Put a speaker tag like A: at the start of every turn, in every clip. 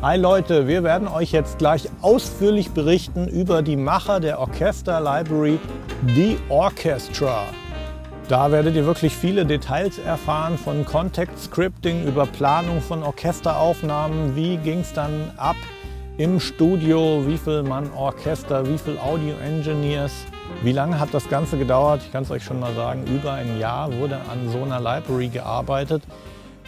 A: Hi Leute, wir werden euch jetzt gleich ausführlich berichten über die Macher der Orchester Library, The Orchestra. Da werdet ihr wirklich viele Details erfahren von Contact Scripting über Planung von Orchesteraufnahmen, wie ging es dann ab im Studio, wie viel Mann Orchester, wie viel Audio Engineers, wie lange hat das Ganze gedauert? Ich kann es euch schon mal sagen, über ein Jahr wurde an so einer Library gearbeitet.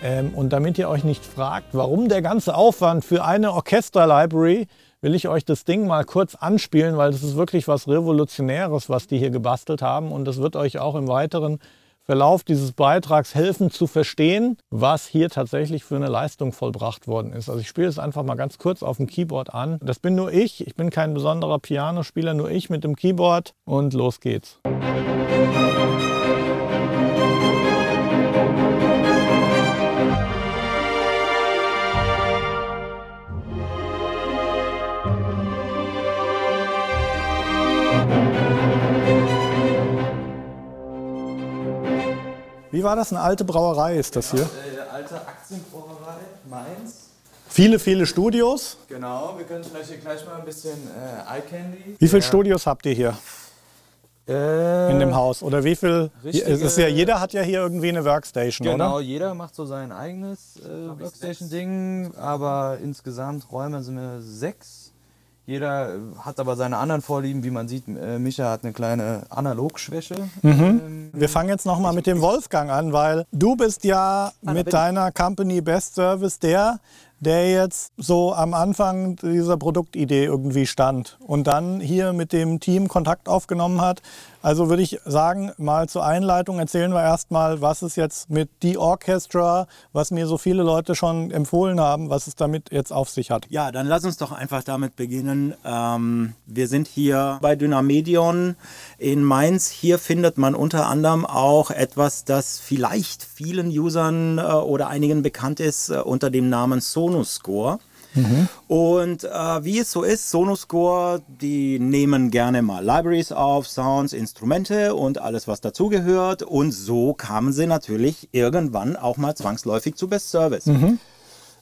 A: Ähm, und damit ihr euch nicht fragt, warum der ganze Aufwand für eine Orchester-Library, will ich euch das Ding mal kurz anspielen, weil das ist wirklich was Revolutionäres, was die hier gebastelt haben. Und das wird euch auch im weiteren Verlauf dieses Beitrags helfen zu verstehen, was hier tatsächlich für eine Leistung vollbracht worden ist. Also ich spiele es einfach mal ganz kurz auf dem Keyboard an. Das bin nur ich. Ich bin kein besonderer Pianospieler, nur ich mit dem Keyboard. Und los geht's. Wie war das? Eine alte Brauerei ist das hier?
B: Äh, alte Aktienbrauerei, Mainz.
A: Viele, viele Studios.
B: Genau, wir können vielleicht hier gleich mal ein bisschen äh, Eye Candy.
A: Wie viele
B: ja.
A: Studios habt ihr hier
B: Äh,
A: in dem Haus? Oder wie viel? ist ja, jeder hat ja hier irgendwie eine Workstation,
B: Genau,
A: oder?
B: jeder macht so sein eigenes äh, Workstation-Ding, aber insgesamt Räume sind wir sechs. Jeder äh, hat aber seine anderen Vorlieben, wie man sieht. Äh, Micha hat eine kleine Analogschwäche. Ähm,
A: Wir fangen jetzt nochmal mit dem Wolfgang an, weil du bist ja mit deiner Company Best Service der, der jetzt so am Anfang dieser Produktidee irgendwie stand und dann hier mit dem Team Kontakt aufgenommen hat. Also würde ich sagen, mal zur Einleitung erzählen wir erstmal, was es jetzt mit The Orchestra, was mir so viele Leute schon empfohlen haben, was es damit jetzt auf sich hat.
C: Ja, dann lass uns doch einfach damit beginnen. Ähm, wir sind hier bei Dynamedion in Mainz. Hier findet man unter anderem auch etwas, das vielleicht vielen Usern äh, oder einigen bekannt ist äh, unter dem Namen Sonuscore. Und äh, wie es so ist, Sonoscore, die nehmen gerne mal Libraries auf, Sounds, Instrumente und alles, was dazugehört. Und so kamen sie natürlich irgendwann auch mal zwangsläufig zu Best Service.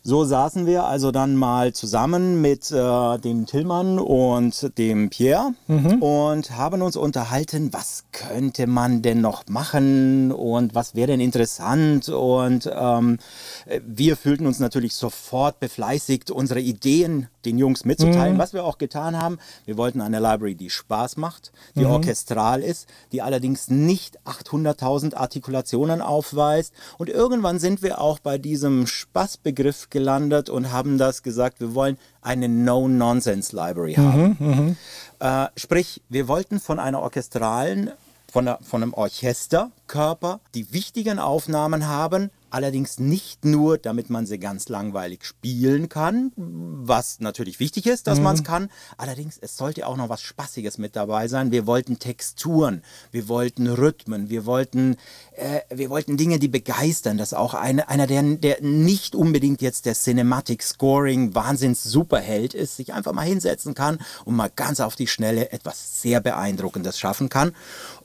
C: So saßen wir also dann mal zusammen mit äh, dem Tillmann und dem Pierre und haben uns unterhalten, was könnte man denn noch machen und was wäre denn interessant. Und ähm, äh, wir fühlten uns natürlich sofort befleißigt, unsere Ideen den Jungs mitzuteilen, was wir auch getan haben. Wir wollten eine Library, die Spaß macht, die orchestral ist, die allerdings nicht 800.000 Artikulationen aufweist. Und irgendwann sind wir auch bei diesem Spaßbegriff gelandet und haben das gesagt, wir wollen eine No-Nonsense-Library haben. Äh, sprich, wir wollten von einer orchestralen, von, einer, von einem Orchesterkörper die wichtigen Aufnahmen haben, allerdings nicht nur, damit man sie ganz langweilig spielen kann, was natürlich wichtig ist, dass man es kann. Allerdings, es sollte auch noch was Spaßiges mit dabei sein. Wir wollten Texturen, wir wollten Rhythmen, wir wollten, äh, wir wollten Dinge, die begeistern, dass auch eine, einer, der, der nicht unbedingt jetzt der Cinematic Scoring Wahnsinns Superheld ist, sich einfach mal hinsetzen kann und mal ganz auf die Schnelle etwas sehr Beeindruckendes schaffen kann.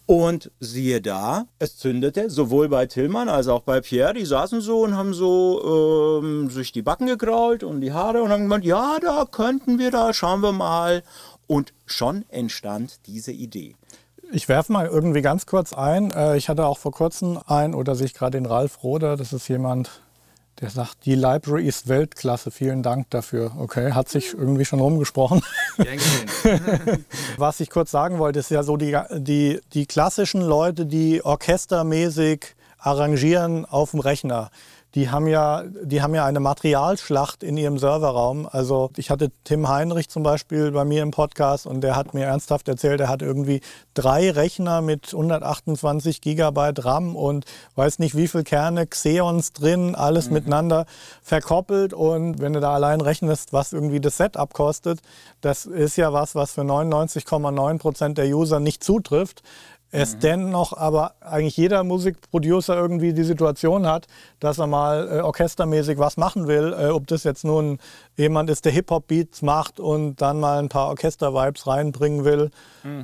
C: Und siehe da, es zündete sowohl bei Tillmann als auch bei Pierre. Die saßen so und haben so ähm, sich die Backen gekrault und die Haare und haben gemeint, ja, da könnten wir da, schauen wir mal. Und schon entstand diese Idee.
A: Ich werfe mal irgendwie ganz kurz ein. Äh, Ich hatte auch vor kurzem ein, oder sehe ich gerade den Ralf Roder, das ist jemand, der sagt, die Library ist Weltklasse, vielen Dank dafür. Okay, hat sich irgendwie schon rumgesprochen. Was ich kurz sagen wollte, ist ja so die, die, die klassischen Leute, die orchestermäßig arrangieren auf dem Rechner. Die haben, ja, die haben ja eine Materialschlacht in ihrem Serverraum. Also ich hatte Tim Heinrich zum Beispiel bei mir im Podcast und der hat mir ernsthaft erzählt, er hat irgendwie drei Rechner mit 128 Gigabyte RAM und weiß nicht wie viel Kerne, Xeons drin, alles miteinander verkoppelt. Und wenn du da allein rechnest, was irgendwie das Setup kostet, das ist ja was, was für 99,9 Prozent der User nicht zutrifft. Es dennoch aber eigentlich jeder Musikproducer irgendwie die Situation hat, dass er mal äh, orchestermäßig was machen will, äh, ob das jetzt nun jemand ist, der Hip-Hop-Beats macht und dann mal ein paar Orchester-Vibes reinbringen will.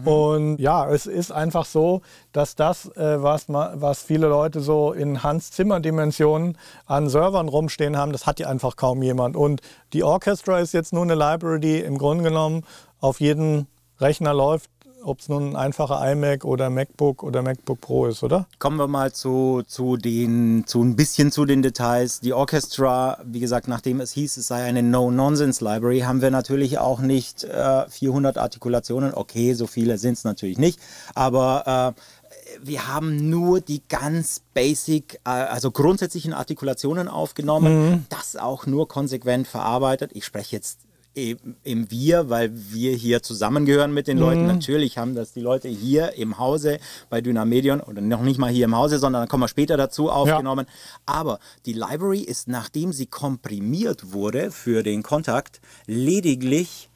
A: Und ja, es ist einfach so, dass das, äh, was, was viele Leute so in Hans-Zimmer-Dimensionen an Servern rumstehen haben, das hat ja einfach kaum jemand. Und die Orchestra ist jetzt nur eine Library, die im Grunde genommen auf jeden Rechner läuft, ob es nun ein einfacher iMac oder MacBook oder MacBook Pro ist, oder?
C: Kommen wir mal zu, zu, den, zu ein bisschen zu den Details. Die Orchestra, wie gesagt, nachdem es hieß, es sei eine No-Nonsense-Library, haben wir natürlich auch nicht äh, 400 Artikulationen. Okay, so viele sind es natürlich nicht, aber äh, wir haben nur die ganz basic, äh, also grundsätzlichen Artikulationen aufgenommen, das auch nur konsequent verarbeitet. Ich spreche jetzt im, Wir, weil wir hier zusammengehören mit den Leuten. Natürlich haben das die Leute hier im Hause bei Dynamedion oder noch nicht mal hier im Hause, sondern dann kommen wir später dazu aufgenommen. Aber die Library ist, nachdem sie komprimiert wurde für den Kontakt, lediglich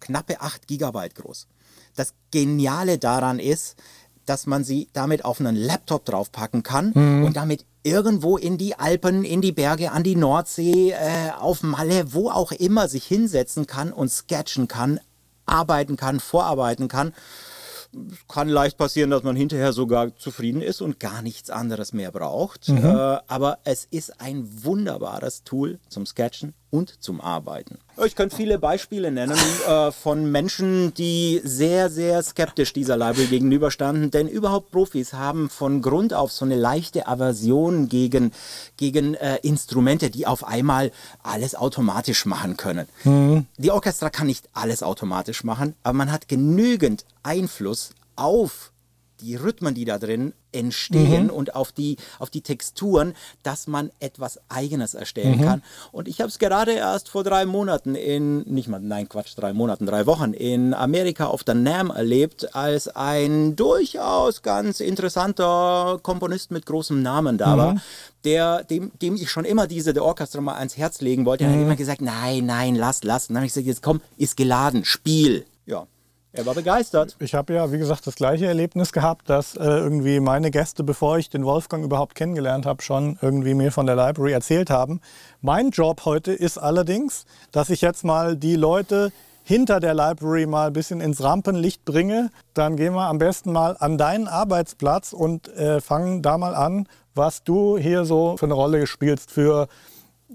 C: knappe 8 Gigabyte groß. Das Geniale daran ist, dass man sie damit auf einen Laptop draufpacken kann und damit irgendwo in die Alpen, in die Berge, an die Nordsee, äh, auf Malle, wo auch immer sich hinsetzen kann und sketchen kann, arbeiten kann, vorarbeiten kann. Kann leicht passieren, dass man hinterher sogar zufrieden ist und gar nichts anderes mehr braucht. Äh, aber es ist ein wunderbares Tool zum Sketchen und zum Arbeiten. Ich könnte viele Beispiele nennen äh, von Menschen, die sehr, sehr skeptisch dieser Library gegenüberstanden, denn überhaupt Profis haben von Grund auf so eine leichte Aversion gegen, gegen äh, Instrumente, die auf einmal alles automatisch machen können. Die Orchestra kann nicht alles automatisch machen, aber man hat genügend Einfluss auf die Rhythmen, die da drin entstehen und auf die, auf die Texturen, dass man etwas Eigenes erstellen kann. Und ich habe es gerade erst vor drei Monaten in, nicht mal, nein, Quatsch, drei Monaten, drei Wochen in Amerika auf der NAM erlebt, als ein durchaus ganz interessanter Komponist mit großem Namen da war, der, dem, dem ich schon immer diese The Orchestra mal ans Herz legen wollte. Er hat immer gesagt, nein, nein, lass, lass. Und dann habe ich gesagt, jetzt komm, ist geladen, Spiel. Er war begeistert.
A: Ich habe ja, wie gesagt, das gleiche Erlebnis gehabt, dass äh, irgendwie meine Gäste, bevor ich den Wolfgang überhaupt kennengelernt habe, schon irgendwie mir von der Library erzählt haben. Mein Job heute ist allerdings, dass ich jetzt mal die Leute hinter der Library mal ein bisschen ins Rampenlicht bringe. Dann gehen wir am besten mal an deinen Arbeitsplatz und äh, fangen da mal an, was du hier so für eine Rolle spielst für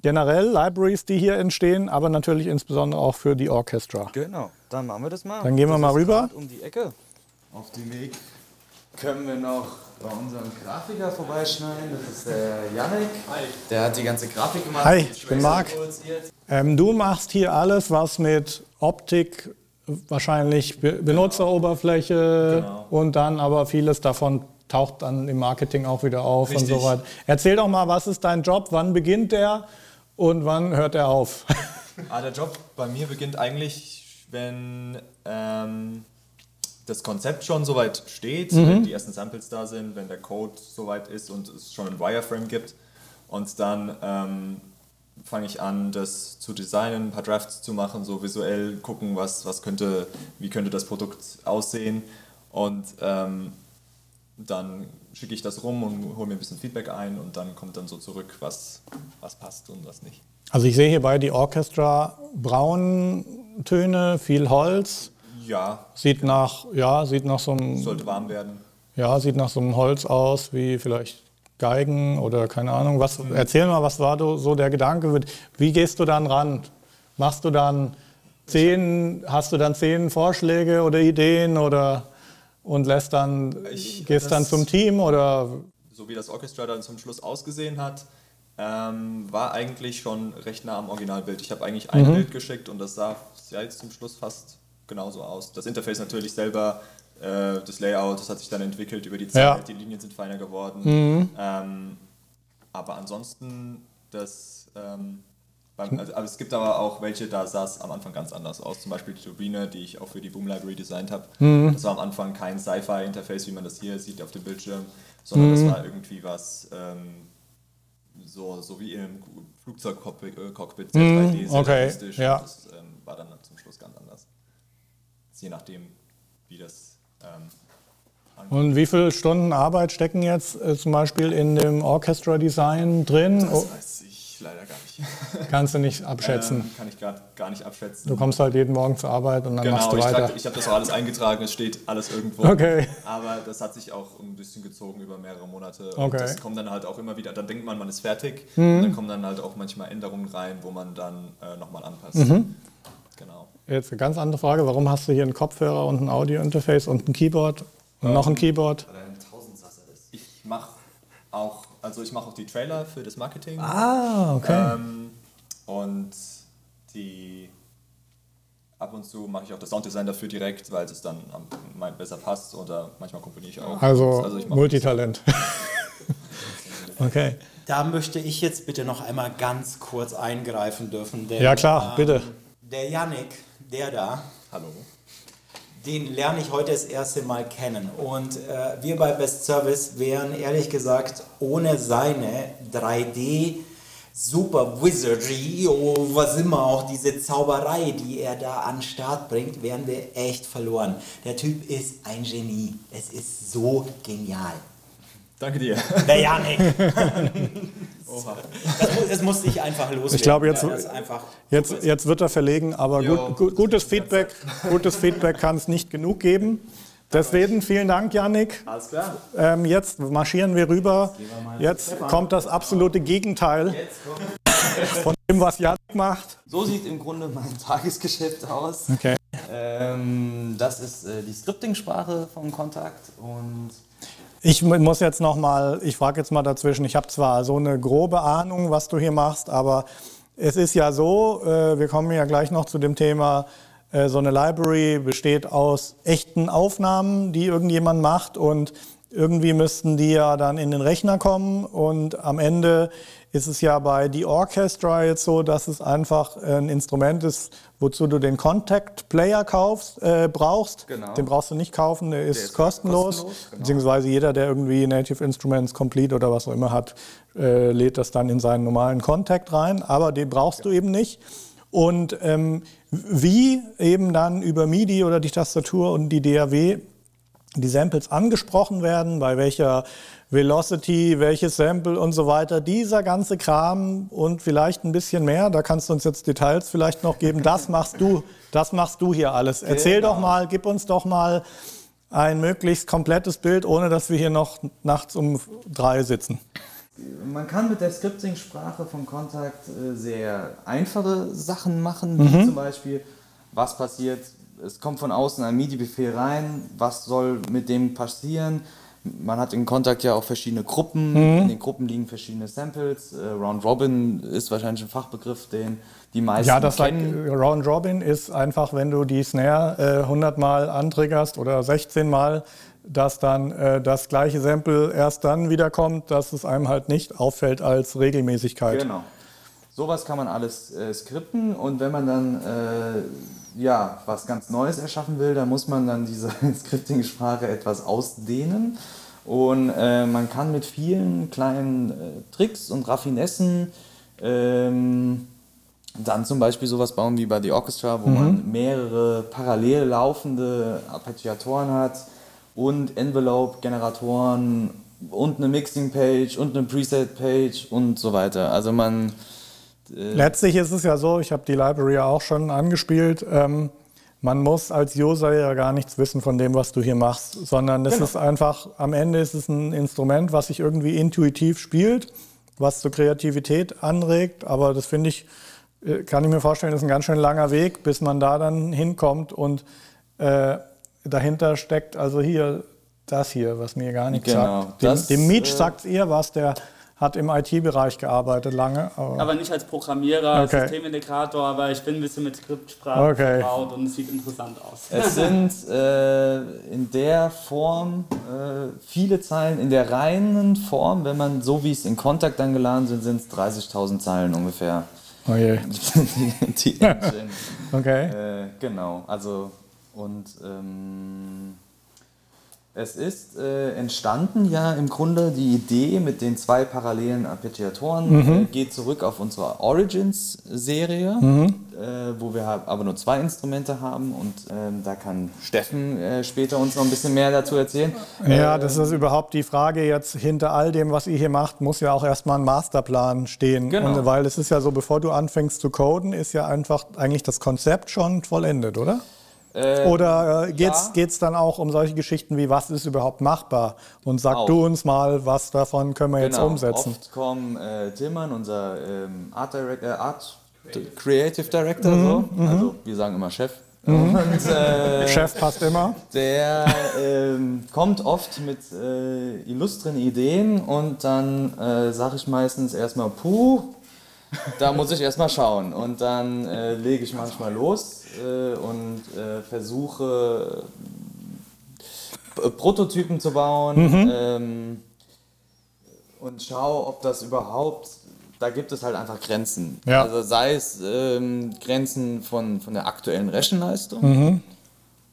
A: generell Libraries, die hier entstehen, aber natürlich insbesondere auch für die Orchestra.
B: Genau, dann machen wir das mal.
A: Dann gehen wir
B: das
A: mal
B: ist
A: rüber.
B: Um die Ecke. Auf dem Weg können wir noch bei unserem Grafiker vorbeischneiden. Das ist der Yannick. Der hat die ganze Grafik gemacht.
A: Hi, ich bin Marc.
B: produziert.
A: Ähm, du machst hier alles, was mit Optik, wahrscheinlich Be Benutzeroberfläche
D: Genau.
A: und dann aber vieles davon taucht dann im Marketing auch wieder auf und
D: Richtig.
A: so weiter. Erzähl doch mal, was ist dein Job, wann beginnt der und wann hört er auf?
D: Ah, der Job bei mir beginnt eigentlich, wenn ähm, das Konzept schon soweit steht, wenn die ersten Samples da sind, wenn der Code soweit ist und es schon ein Wireframe gibt. Und dann ähm, fange ich an, das zu designen, ein paar Drafts zu machen, so visuell gucken, was, was könnte, wie könnte das Produkt aussehen. Und ähm, dann schicke ich das rum und hole mir ein bisschen Feedback ein und dann kommt dann so zurück, was, was passt und was nicht.
A: Also ich sehe hierbei die Orchestra Brauntöne, viel Holz,
D: Ja,
A: sieht nach, ja, sieht nach so einem
D: sollte warm werden.
A: Ja, sieht nach so einem Holz aus, wie vielleicht Geigen oder keine Ahnung. Was, erzähl mal, was war so der Gedanke? Wie gehst du dann ran? Machst du dann zehn, hast du dann zehn Vorschläge oder Ideen oder und lässt dann,
D: Ich-
A: gehst dann zum Team oder
D: so wie das Orchestra dann zum Schluss ausgesehen hat, ähm, war eigentlich schon recht nah am Originalbild. Ich habe eigentlich ein Bild geschickt und das sah ja jetzt zum Schluss fast genauso aus. Das Interface natürlich selber, äh, das Layout, das hat sich dann entwickelt über die Zeit,
A: Ja.
D: die Linien sind feiner geworden. Ähm, aber ansonsten, das, ähm, beim, also, aber es gibt aber auch welche, da sah es am Anfang ganz anders aus. Zum Beispiel die Turbine, die ich auch für die Boom Library designt habe. Das war am Anfang kein Sci-Fi-Interface, wie man das hier sieht auf dem Bildschirm, sondern das war irgendwie was ähm, so, so wie im Flugzeugcockpit, äh, Cockpit, sehr 3D, sehr
A: okay,
D: realistisch.
A: ja.
D: Das ähm, war dann zum Schluss ganz anders. Je nachdem, wie das ähm,
A: Und wie viele Stunden Arbeit stecken jetzt äh, zum Beispiel in dem Orchestra-Design drin?
D: Das
A: Oh,
D: weiß ich leider gar nicht.
A: kannst du nicht abschätzen.
D: Ähm, kann ich gerade gar nicht abschätzen.
A: Du kommst halt jeden Morgen zur Arbeit und dann machst
D: genau,
A: du
D: ich,
A: weiter.
D: trag, ich habe das auch alles eingetragen, es steht alles irgendwo.
A: Okay.
D: Aber das hat sich auch ein bisschen gezogen über mehrere Monate. Und
A: Okay.
D: das kommt dann halt auch immer wieder, dann denkt man, man ist fertig.
A: Mhm.
D: Und dann kommen dann halt auch manchmal Änderungen rein, wo man dann äh, nochmal anpasst.
A: Mhm.
D: Genau.
A: Jetzt eine ganz andere Frage. Warum hast du hier einen Kopfhörer und ein Audio-Interface und ein Keyboard und noch ein Keyboard?
D: Ich also ich mache auch die Trailer für das Marketing.
A: Ah, okay.
D: Ähm, und die ab und zu mache ich auch das Sounddesign dafür direkt, weil es dann am, mein, besser passt oder manchmal komponiere ich auch.
A: Also,
D: ich mach-
A: Multitalent. okay.
C: Da möchte ich jetzt bitte noch einmal ganz kurz eingreifen dürfen. Denn,
A: Ja, klar, bitte.
C: Der Yannick, der da,
D: Hallo.
C: Den lerne ich heute das erste Mal kennen. Und äh, wir bei Best Service wären ehrlich gesagt ohne seine 3D Super Wizardry, oh, was immer auch diese Zauberei, die er da an den Start bringt, wären wir echt verloren. Der Typ ist ein Genie. Es ist so genial.
D: Danke dir.
C: Der Janik. Das, das musste ich einfach loswerden.
A: Ich glaube, jetzt-
C: Ja,
A: Jetzt, jetzt wird er verlegen, aber gut, gut, gutes Feedback, gutes Feedback kann es nicht genug geben. Deswegen vielen Dank, Yannick.
B: Alles klar.
A: Ähm, jetzt marschieren wir rüber. Jetzt kommt das absolute Gegenteil von dem, was Yannick macht.
B: So sieht im Grunde mein Tagesgeschäft aus.
A: Okay.
B: Ähm, das ist äh, die Scripting-Sprache vom Kontakt und
A: Ich mu- muss jetzt noch mal, ich frage jetzt mal dazwischen. Ich habe zwar so eine grobe Ahnung, was du hier machst, aber es ist ja so, äh, wir kommen ja gleich noch zu dem Thema, äh, so eine Library besteht aus echten Aufnahmen, die irgendjemand macht und irgendwie müssten die ja dann in den Rechner kommen und am Ende ist es ja bei The Orchestra jetzt so, dass es einfach ein Instrument ist, wozu du den Contact Player kaufst, äh, brauchst.
B: Genau.
A: Den brauchst du nicht kaufen, der ist,
B: ist
A: kostenlos.
B: kostenlos, genau.
A: Beziehungsweise jeder, der irgendwie Native Instruments Complete oder was auch immer hat, äh, lädt das dann in seinen normalen Contact rein. Aber den brauchst du eben nicht. Und ähm, wie eben dann über MIDI oder die Tastatur und die DAW die Samples angesprochen werden, bei welcher Velocity, welches Sample und so weiter, dieser ganze Kram und vielleicht ein bisschen mehr, da kannst du uns jetzt Details vielleicht noch geben, das machst du, das machst du hier alles. Erzähl doch mal, gib uns doch mal ein möglichst komplettes Bild, ohne dass wir hier noch nachts um drei sitzen.
B: Man kann mit der Scripting-Sprache vom Kontakt äh, sehr einfache Sachen machen, wie zum Beispiel, was passiert, es kommt von außen ein MIDI-Befehl rein, was soll mit dem passieren. Man hat in Kontakt ja auch verschiedene Gruppen, in den Gruppen liegen verschiedene Samples. Äh, Round Robin ist wahrscheinlich ein Fachbegriff, den die meisten
A: Ja, das sagt,
B: kennen.
A: Round Robin ist einfach, wenn du die Snare äh, 100 Mal antriggerst oder 16 Mal, dass dann äh, das gleiche Sample erst dann wiederkommt, dass es einem halt nicht auffällt als Regelmäßigkeit.
B: Genau. Sowas kann man alles äh, skripten und wenn man dann äh, ja, was ganz Neues erschaffen will, dann muss man dann diese Scripting-Sprache etwas ausdehnen. Und äh, man kann mit vielen kleinen äh, Tricks und Raffinessen ähm, dann zum Beispiel sowas bauen wie bei The Orchestra, wo man mehrere parallel laufende Arpeggiatoren hat und Envelope-Generatoren und eine Mixing-Page und eine Preset-Page und so weiter. Also man
A: Letztlich ist es ja so, ich habe die Library ja auch schon angespielt, ähm, man muss als User ja gar nichts wissen von dem, was du hier machst, sondern es
B: Genau.
A: ist einfach, am Ende ist es ein Instrument, was sich irgendwie intuitiv spielt, was zur Kreativität anregt, aber das finde ich, äh, kann ich mir vorstellen, ist ein ganz schön langer Weg, bis man da dann hinkommt und äh, dahinter steckt also hier das hier, was mir gar nichts
B: Genau,
A: sagt. Dem,
B: das,
A: dem Meech
B: äh,
A: sagt ihr was, der hat im IT-Bereich gearbeitet lange. Aber
E: Aber nicht als Programmierer, als
A: Okay.
E: Systemintegrator, aber ich bin ein bisschen mit Skriptsprache
A: Okay.
E: und es sieht interessant aus.
B: Es sind äh, in der Form äh, viele Zeilen, in der reinen Form, wenn man so wie es in Kontakt dann geladen sind, sind es 30.000 Zeilen ungefähr.
A: oh je.
B: die, die Engine.
A: Okay.
B: äh, genau, also und ähm, Es ist äh, entstanden ja im Grunde die Idee mit den zwei parallelen Arpeggiatoren, äh, geht zurück auf unsere Origins-Serie, äh, wo wir aber nur zwei Instrumente haben und ähm, da kann Steffen äh, später uns noch ein bisschen mehr dazu erzählen.
A: Ja, das ist überhaupt die Frage jetzt hinter all dem, was ihr hier macht, muss ja auch erstmal ein Masterplan stehen.
B: Genau.
A: Und, weil es ist ja so, bevor du anfängst zu coden, ist ja einfach eigentlich das Konzept schon vollendet, oder?
B: Äh,
A: Oder äh, geht's
B: ja.
A: geht's dann auch um solche Geschichten wie, was ist überhaupt machbar? Und sag
B: Auch.
A: du uns mal, was davon können wir jetzt
B: Genau,
A: umsetzen.
B: Oft kommen äh, Tillmann, unser ähm, Art, Direct, äh, Art Creative Director,
A: Mhm,
B: so. also wir sagen immer Chef. Und äh,
A: Chef passt immer.
B: der ähm, kommt oft mit äh, illustren Ideen und dann äh, sage ich meistens erstmal, puh, da muss ich erstmal schauen. Und dann äh, lege ich manchmal los äh, und äh, versuche äh, Prototypen zu bauen ähm, und schaue, ob das überhaupt, da gibt es halt einfach Grenzen.
A: Ja.
B: Also sei es ähm, Grenzen von, von der aktuellen Rechenleistung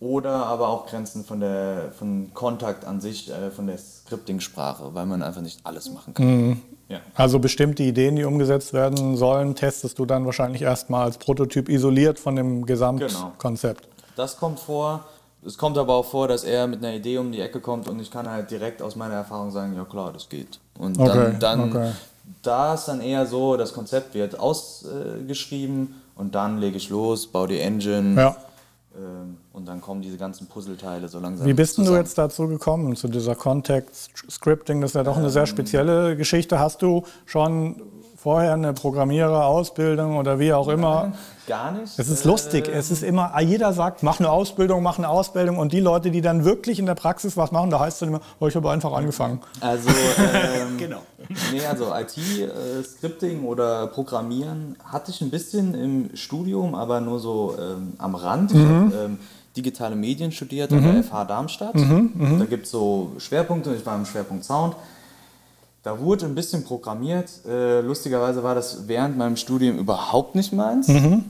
B: oder aber auch Grenzen von der von Kontakt an sich, äh, von der Scripting-Sprache, weil man einfach nicht alles machen kann. Ja.
A: Also bestimmte Ideen, die umgesetzt werden sollen, testest du dann wahrscheinlich erstmal als Prototyp isoliert von dem Gesamtkonzept.
B: Das kommt vor. Es kommt aber auch vor, dass er mit einer Idee um die Ecke kommt und ich kann halt direkt aus meiner Erfahrung sagen, ja klar, das geht. Und
A: Okay,
B: dann, dann
A: okay.
B: da ist dann eher so, das Konzept wird ausgeschrieben und dann lege ich los, baue die Engine
A: Ja.
B: Ähm, und dann kommen diese ganzen Puzzleteile so langsam
A: Wie bist denn du jetzt dazu gekommen, zu dieser Context-Scripting? Das ist ja doch eine sehr spezielle Geschichte. Hast du schon vorher eine Programmierer-Ausbildung oder wie auch immer?
B: Gar nicht.
A: Es ist lustig. Es ist immer, jeder sagt, mach eine Ausbildung, mach eine Ausbildung. Und die Leute, die dann wirklich in der Praxis was machen, da heißt es dann immer, oh, ich habe einfach angefangen.
B: Also, ähm,
C: Genau.
B: nee, also IT-Scripting oder Programmieren hatte ich ein bisschen im Studium, aber nur so ähm, am Rand. Ich habe ähm, digitale Medien studiert an der FH Darmstadt. Da gibt es so Schwerpunkte, ich war im Schwerpunkt Sound. Da wurde ein bisschen programmiert. Äh, lustigerweise war das während meinem Studium überhaupt nicht meins. Ähm,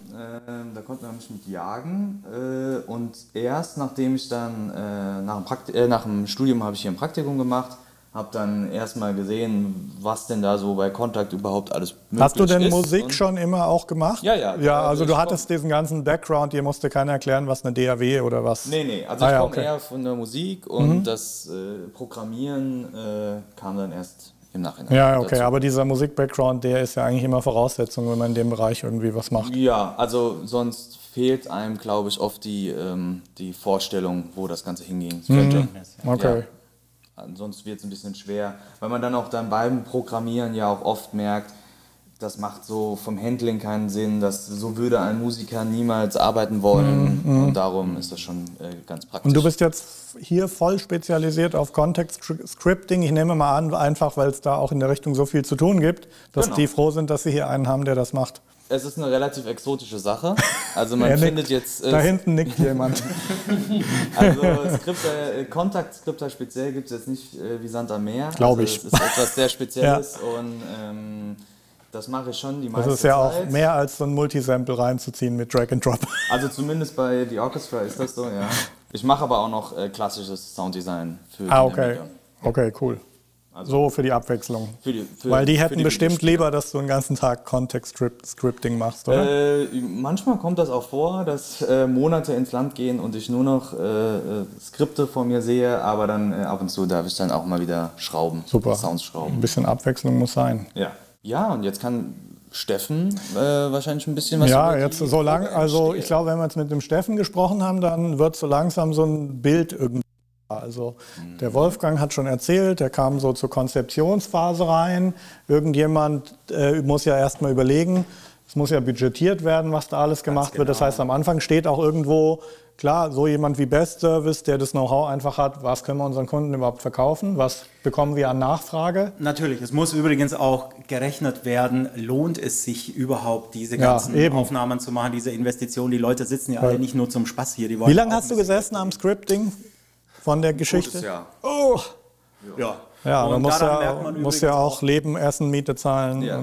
B: da konnte man mich mit jagen. Äh, und erst nachdem ich dann äh, nach, dem Prakti äh, nach dem Studium habe ich hier ein Praktikum gemacht, habe dann erstmal gesehen, was denn da so bei Kontakt überhaupt alles möglich ist.
A: Hast du denn Musik schon immer auch gemacht?
B: Ja, ja.
A: Ja,
B: Also
A: du hattest diesen ganzen Background, dir musste keiner erklären, was eine DAW oder was.
B: Nee, nee, also
A: Ah,
B: ich
A: ja,
B: komme
A: okay. Mhm.
B: eher von der Musik und das äh, Programmieren äh, kam dann erst im Nachhinein.
A: Ja, okay,
B: dazu.
A: aber dieser Musik-Background, der ist ja eigentlich immer Voraussetzung, wenn man in dem Bereich irgendwie was macht.
B: Ja, also sonst fehlt einem, glaube ich, oft die, ähm, die Vorstellung, wo das Ganze hingehen könnte.
A: Okay.
B: Ja. Ansonsten wird es ein bisschen schwer, weil man dann auch dann beim Programmieren ja auch oft merkt, das macht so vom Handling keinen Sinn, dass so würde ein Musiker niemals arbeiten wollen und darum ist das schon äh, ganz praktisch.
A: Und du bist jetzt hier voll spezialisiert auf Context-Scripting. Ich nehme mal an, einfach weil es da auch in der Richtung so viel zu tun gibt, dass
B: Genau.
A: die froh sind, dass sie hier einen haben, der das macht.
B: es ist eine relativ exotische Sache. Also man
A: Er nickt.
B: findet jetzt äh,
A: Da hinten nickt jemand.
B: Also Skripte, äh, Kontaktskripter speziell gibt es jetzt nicht äh, wie Sand am Meer.
A: Glaub
B: also
A: ich.
B: Es ist etwas sehr Spezielles und ähm, das mache ich schon die
A: Das
B: meiste
A: ist ja auch
B: Zeit.
A: mehr als so ein Multisample reinzuziehen mit Drag and Drop.
B: Also zumindest bei The Orchestra ist das so, ja. Ich mache aber auch noch äh, klassisches Sounddesign für
A: Ah,
B: die
A: okay.
B: Medium.
A: Okay, cool. So für die Abwechslung.
B: Für die, für,
A: Weil die hätten
B: die
A: bestimmt
B: Videospiele.
A: lieber, dass du den ganzen Tag Context-Scripting machst, oder?
B: Äh, manchmal kommt das auch vor, dass äh, Monate ins Land gehen und ich nur noch äh, äh, Skripte vor mir sehe, aber dann äh, ab und zu darf ich dann auch mal wieder schrauben,
A: Super.
B: Sounds schrauben.
A: Ein bisschen Abwechslung muss sein.
B: Ja. Ja, und jetzt kann Steffen äh, wahrscheinlich ein bisschen was
A: Ja, jetzt so lang, also ich glaube, wenn wir jetzt mit dem Steffen gesprochen haben, dann wird so langsam so ein Bild irgendwie. Also der Wolfgang hat schon erzählt, der kam so zur Konzeptionsphase rein. Irgendjemand äh, muss ja erstmal überlegen, es muss ja budgetiert werden, was da alles gemacht wird. Das heißt, am Anfang steht auch irgendwo, klar, so jemand wie Best Service, der das Know-how einfach hat, was können wir unseren Kunden überhaupt verkaufen, was bekommen wir an Nachfrage.
C: Natürlich, es muss übrigens auch gerechnet werden, lohnt es sich überhaupt, diese
A: Ja,
C: ganzen
A: eben.
C: Aufnahmen zu machen, diese Investitionen. Die Leute sitzen ja alle nicht nur zum Spaß hier. Die wollen
A: Wie lange hast du gesessen am Scripting von der Geschichte?
B: Gutes Jahr.
A: Oh!
C: Ja,
A: Ja,
C: Und
A: man muss ja,
C: merkt man
A: muss ja auch leben, essen, Miete zahlen.
B: Ja.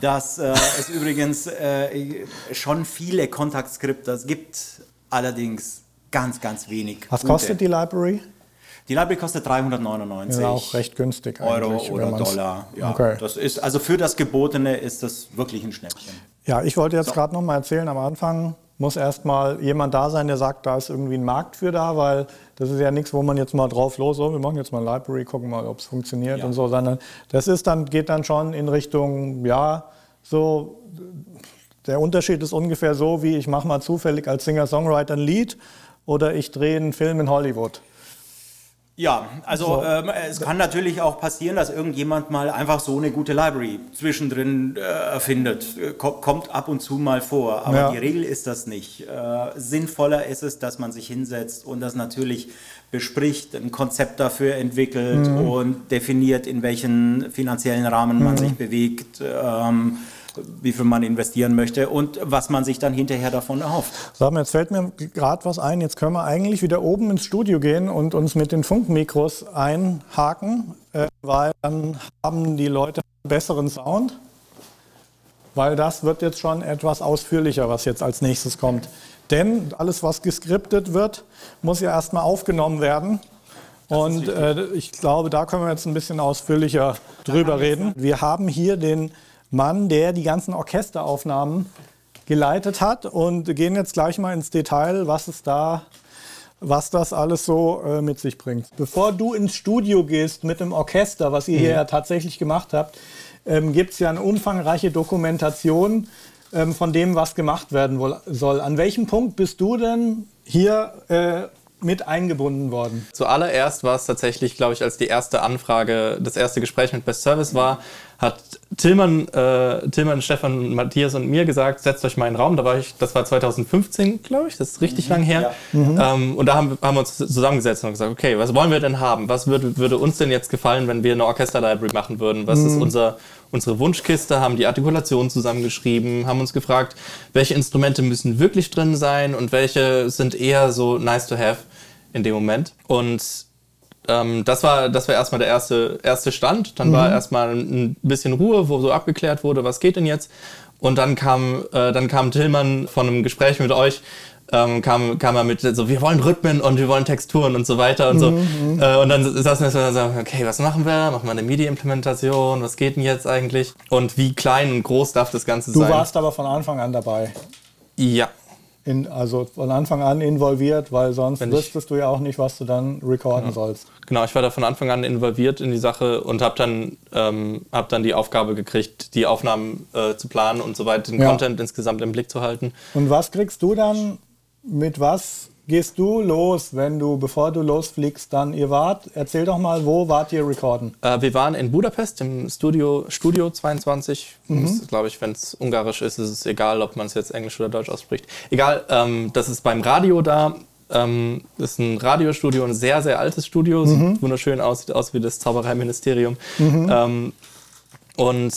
C: Dass äh, es übrigens äh, schon viele Kontaktskripte gibt, allerdings ganz, ganz wenig.
A: Was
C: gute.
A: kostet die Library?
C: Die Library kostet 399
A: Ja, auch recht günstig
C: Euro oder Dollar. Ja,
A: Okay.
C: das ist also für das Gebotene ist das wirklich ein Schnäppchen.
A: Ja, ich wollte jetzt gerade noch mal erzählen, am Anfang muss erst mal jemand da sein, der sagt, da ist irgendwie ein Markt für da, weil das ist ja nichts, wo man jetzt mal drauf los, so, wir machen jetzt mal ein Library, gucken mal, ob es funktioniert
C: Ja.
A: und so, sondern das ist dann, geht dann schon in Richtung, ja, so, der Unterschied ist ungefähr so, wie ich mache mal zufällig als Singer-Songwriter ein Lied oder ich drehe einen Film in Hollywood.
C: Ja, also ähm, es kann natürlich auch passieren, dass irgendjemand mal einfach so eine gute Library zwischendrin äh, erfindet. Äh, ko- kommt ab und zu mal vor, aber
A: Ja.
C: die Regel ist das nicht. Äh, sinnvoller ist es, dass man sich hinsetzt und das natürlich bespricht, ein Konzept dafür entwickelt
A: Mhm.
C: und definiert, in welchen finanziellen Rahmen man sich bewegt. Ähm, wie viel man investieren möchte und was man sich dann hinterher davon erhofft.
A: Sag mal, jetzt fällt mir gerade was ein. Jetzt können wir eigentlich wieder oben ins Studio gehen und uns mit den Funkmikros einhaken, äh, weil dann haben die Leute einen besseren Sound. Weil das wird jetzt schon etwas ausführlicher, was jetzt als nächstes kommt. Denn alles, was geskriptet wird, muss ja erstmal aufgenommen werden. Und äh, ich glaube, da können wir jetzt ein bisschen ausführlicher drüber reden. Wir haben hier den Mann, der die ganzen Orchesteraufnahmen geleitet hat und gehen jetzt gleich mal ins Detail, was es da, was das alles so äh, mit sich bringt. Bevor du ins Studio gehst mit dem Orchester, was ihr hier ja tatsächlich gemacht habt, ähm, gibt es ja eine umfangreiche Dokumentation ähm, von dem, was gemacht werden soll. An welchem Punkt bist du denn hier äh, mit eingebunden worden?
F: Zuallererst war es tatsächlich, glaube ich, als die erste Anfrage, das erste Gespräch mit Best Service war, hat Tillmann, äh, Tillmann, Stefan, Matthias und mir gesagt, setzt euch mal in den Raum. Da war ich, das war 2015, glaube ich, das ist richtig lang her. Ähm, und da haben, haben wir uns zusammengesetzt und gesagt, okay, was wollen wir denn haben? Was würde, würde uns denn jetzt gefallen, wenn wir eine Orchester-Library machen würden? Was ist unser, unsere Wunschkiste? Haben die Artikulation zusammengeschrieben, haben uns gefragt, welche Instrumente müssen wirklich drin sein und welche sind eher so nice to have in dem Moment. Und ähm, das war, das war erstmal der erste, erste Stand. Dann war erstmal ein bisschen Ruhe, wo so abgeklärt wurde, was geht denn jetzt. Und dann kam, äh, dann kam Tillmann von einem Gespräch mit euch, ähm, kam, kam er mit so, wir wollen Rhythmen und wir wollen Texturen und so weiter und so. Äh, und dann saßen wir so, okay, was machen wir? Machen wir eine MIDI-Implementation? Was geht denn jetzt eigentlich? Und wie klein und groß darf das Ganze
A: Du
F: sein?
A: warst aber von Anfang an dabei.
F: ja,
A: In, also von Anfang an involviert, weil sonst
F: Wenn
A: wüsstest du ja auch nicht, was du dann recorden sollst.
F: Genau, ich war da von Anfang an involviert in die Sache und habe dann, ähm, hab dann die Aufgabe gekriegt, die Aufnahmen äh, zu planen und so weiter, den
A: Ja.
F: Content insgesamt im Blick zu halten.
A: Und was kriegst du dann, mit was gehst du los, wenn du, bevor du losfliegst, dann ihr wart, erzähl doch mal, wo wart ihr recorden?
F: Äh, wir waren in Budapest im Studio, Studio 22.
A: Mhm.
F: Glaube ich, wenn es ungarisch ist, ist es egal, ob man es jetzt Englisch oder Deutsch ausspricht. Egal, ähm, das ist beim Radio da. Ähm, das ist ein Radiostudio, ein sehr, sehr altes Studio.
A: Mhm.
F: Sieht wunderschön aus, sieht aus wie das Zaubereiministerium. Ähm, und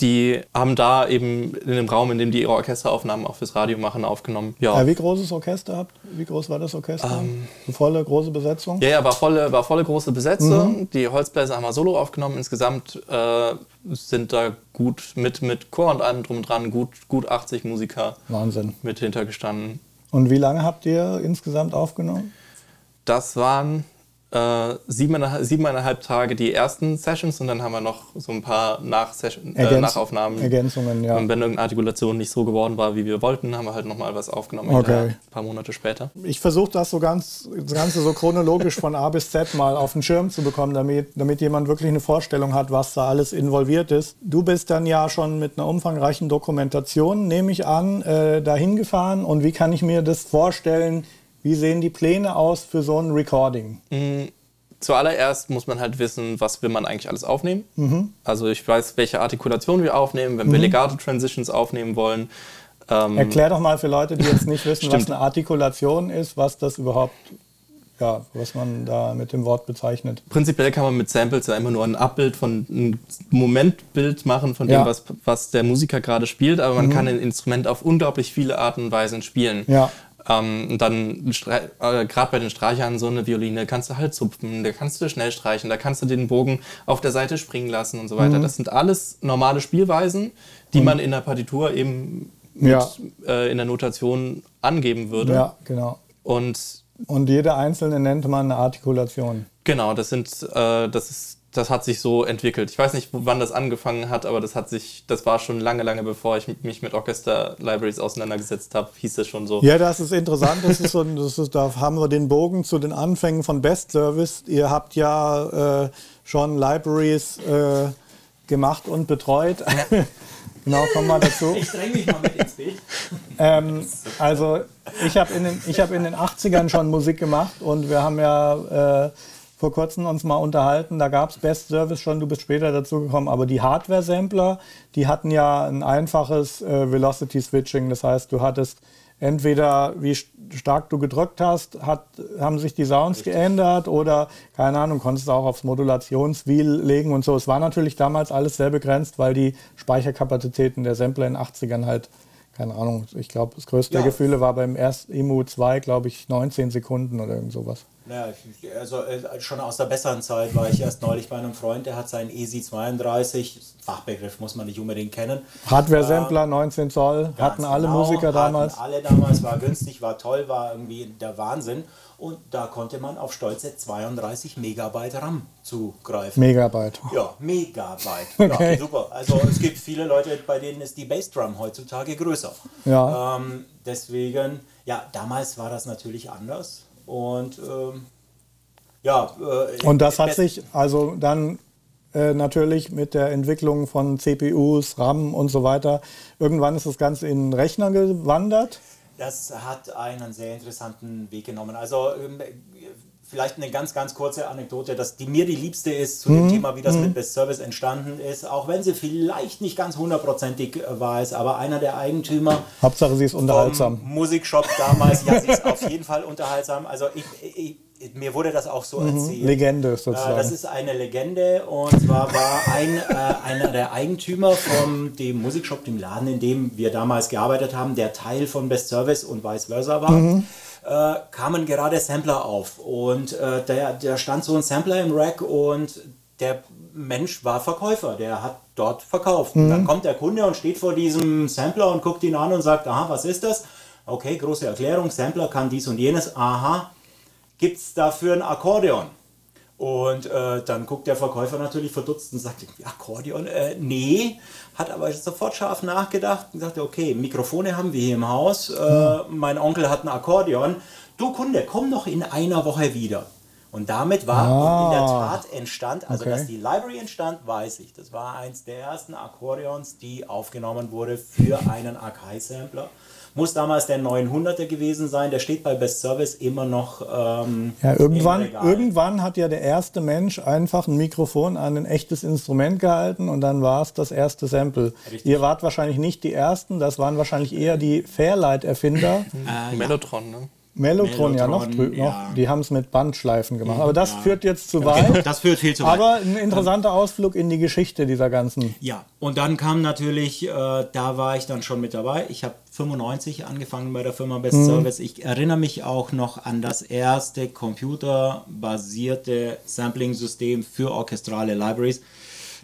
F: die haben da eben in dem Raum, in dem die ihre Orchesteraufnahmen auch fürs Radio machen, aufgenommen. Ja,
A: Äh, wie großes Orchester habt? Wie groß war das Orchester?
F: Ähm,
A: volle, große Besetzung?
F: Ja, ja, war volle, war volle große Besetzung.
A: Mhm.
F: Die Holzbläser haben wir solo aufgenommen. Insgesamt äh, sind da gut mit, mit Chor und allem drum und dran gut, gut 80 Musiker
A: Wahnsinn.
F: mit hintergestanden.
A: Und wie lange habt ihr insgesamt aufgenommen?
F: Das waren äh, siebeneinhalb, siebeneinhalb Tage die ersten Sessions und dann haben wir noch so ein paar Nachsession, äh, Nachaufnahmen.
A: Ergänzungen, ja.
F: Und wenn irgendeine Artikulation nicht so geworden war, wie wir wollten, haben wir halt nochmal was aufgenommen,
A: Okay.
F: ein paar Monate später.
A: Ich versuche das so ganz, das Ganze so chronologisch von A bis Z mal auf den Schirm zu bekommen, damit, damit jemand wirklich eine Vorstellung hat, was da alles involviert ist. Du bist dann ja schon mit einer umfangreichen Dokumentation, nehme ich an, äh, dahin gefahren. Und wie kann ich mir das vorstellen? Wie sehen die Pläne aus für so ein Recording?
F: Zuallererst muss man halt wissen, was will man eigentlich alles aufnehmen.
A: Mhm.
F: Also ich weiß, welche Artikulation wir aufnehmen, wenn wir Legato-Transitions aufnehmen wollen. Ähm,
A: Erklär doch mal für Leute, die jetzt nicht wissen, was eine Artikulation ist, was das überhaupt, ja, was man da mit dem Wort bezeichnet.
F: prinzipiell kann man mit Samples ja immer nur ein Abbild von ein Momentbild machen von dem,
A: Ja. Mhm.
F: was, was der Musiker gerade spielt, aber man kann ein Instrument auf unglaublich viele Arten und Weisen spielen.
A: Ja.
F: Ähm, und dann, äh, gerade bei den Streichern, so eine Violine kannst du halt zupfen, da kannst du schnell streichen, da kannst du den Bogen auf der Seite springen lassen und so
A: Mhm.
F: weiter. Das sind alles normale Spielweisen, die man in der Partitur eben mit,
A: Ja.
F: äh, in der Notation angeben würde.
A: Ja, genau.
F: Und
A: Und jede einzelne nennt man eine Artikulation.
F: Genau, das sind, äh, das ist, das hat sich so entwickelt. Ich weiß nicht, wann das angefangen hat, aber das hat sich, das war schon lange, lange bevor ich mich mit Orchester-Libraries auseinandergesetzt habe, hieß das schon so.
A: Ja, das ist interessant. Das ist so, das ist, da haben wir den Bogen zu den Anfängen von Best Service. Ihr habt ja äh, schon Libraries äh, gemacht und betreut. genau, kommen wir dazu.
C: Ich dränge mich mal mit ins Bild.
A: Ähm, also ich habe in, den- ich hab in den 80ern schon Musik gemacht und wir haben ja äh, vor kurzem uns mal unterhalten, da gab es Best Service schon, du bist später dazu gekommen, aber die Hardware-Sampler, die hatten ja ein einfaches äh, Velocity-Switching, das heißt, du hattest entweder, wie st- stark du gedrückt hast, hat, haben sich die Sounds geändert oder, keine Ahnung, konntest du auch aufs Modulationswheel legen und so. Es war natürlich damals alles sehr begrenzt, weil die Speicherkapazitäten der Sampler in den 80ern halt keine Ahnung, ich glaube, das größte der
C: Ja.
A: Gefühle war beim ersten Emu 2, glaube ich, 19 Sekunden oder irgend sowas.
C: Naja, also äh, schon aus der besseren Zeit war ich erst neulich bei einem Freund, der hat seinen ESI 32, Fachbegriff muss man nicht unbedingt kennen.
A: Hardware-Sampler, 19 Zoll, hatten alle
C: genau,
A: Musiker damals.
C: Hatten alle damals, war günstig, war toll, war irgendwie der Wahnsinn. Und da konnte man auf stolze 32 Megabyte RAM zugreifen.
A: Megabyte.
C: Ja, Megabyte.
A: Okay.
C: Ja, super. Also es gibt viele Leute, bei denen ist die Bassdrum heutzutage größer.
A: Ja.
C: Ähm, deswegen, ja, damals war das natürlich anders. Und ähm, ja. Äh,
A: Und das hat sich also dann äh, natürlich mit der Entwicklung von CPUs, RAM und so weiter, irgendwann ist das Ganze in den Rechner gewandert.
C: Das hat einen sehr interessanten Weg genommen. Also ähm, vielleicht eine ganz, ganz kurze Anekdote, dass die mir die liebste ist zu dem Thema, wie das mit Best Service entstanden ist, auch wenn sie vielleicht nicht ganz hundertprozentig äh, war, ist, aber einer der Eigentümer
A: Hauptsache, sie ist unterhaltsam.
C: Musikshop damals, ja, sie ist auf jeden Fall unterhaltsam. Also ich, ich, mir wurde das auch so erzählt.
A: Legende
C: Äh,
A: sozusagen.
C: Das ist eine Legende und zwar war ein, äh, einer der Eigentümer von dem Musikshop, dem Laden, in dem wir damals gearbeitet haben, der Teil von Best Service und vice versa war. Äh, kamen gerade Sampler auf und äh, der, der stand so ein Sampler im Rack und der Mensch war Verkäufer, der hat dort verkauft. Und dann kommt der Kunde und steht vor diesem Sampler und guckt ihn an und sagt, aha, was ist das? Okay, große Erklärung, Sampler kann dies und jenes, aha, gibt es dafür ein Akkordeon? Und äh, dann guckt der Verkäufer natürlich verdutzt und sagt, Akkordeon? Äh, nee, hat aber sofort scharf nachgedacht und sagte, okay, Mikrofone haben wir hier im Haus, äh, mein Onkel hat ein Akkordeon. Du Kunde, komm noch in einer Woche wieder. Und damit war und in der Tat entstand, also
A: Okay.
C: dass die Library entstand, weiß ich. Das war eins der ersten Akkordeons, die aufgenommen wurde für einen Akai-Sampler. Muss damals der 900er gewesen sein, der steht bei Best Service immer noch ähm,
A: Ja,
C: im
A: irgendwann,
C: Regal.
A: irgendwann hat ja der erste Mensch einfach ein Mikrofon an ein echtes Instrument gehalten und dann war es das erste Sample. Ihr wart wahrscheinlich nicht die Ersten, das waren wahrscheinlich eher die Fairlight-Erfinder.
F: Mellotron, ne?
A: Mellotron, ja noch drüben.
C: ja.
A: Noch. Die haben es mit Bandschleifen gemacht. Aber das führt jetzt zu weit.
C: Das führt viel zu weit.
A: Aber ein interessanter Ausflug in die Geschichte dieser ganzen.
C: Ja, und dann kam natürlich, äh, da war ich dann schon mit dabei. Ich habe 95 angefangen bei der Firma Best Service. Ich erinnere mich auch noch an das erste computerbasierte Sampling-System für orchestrale Libraries.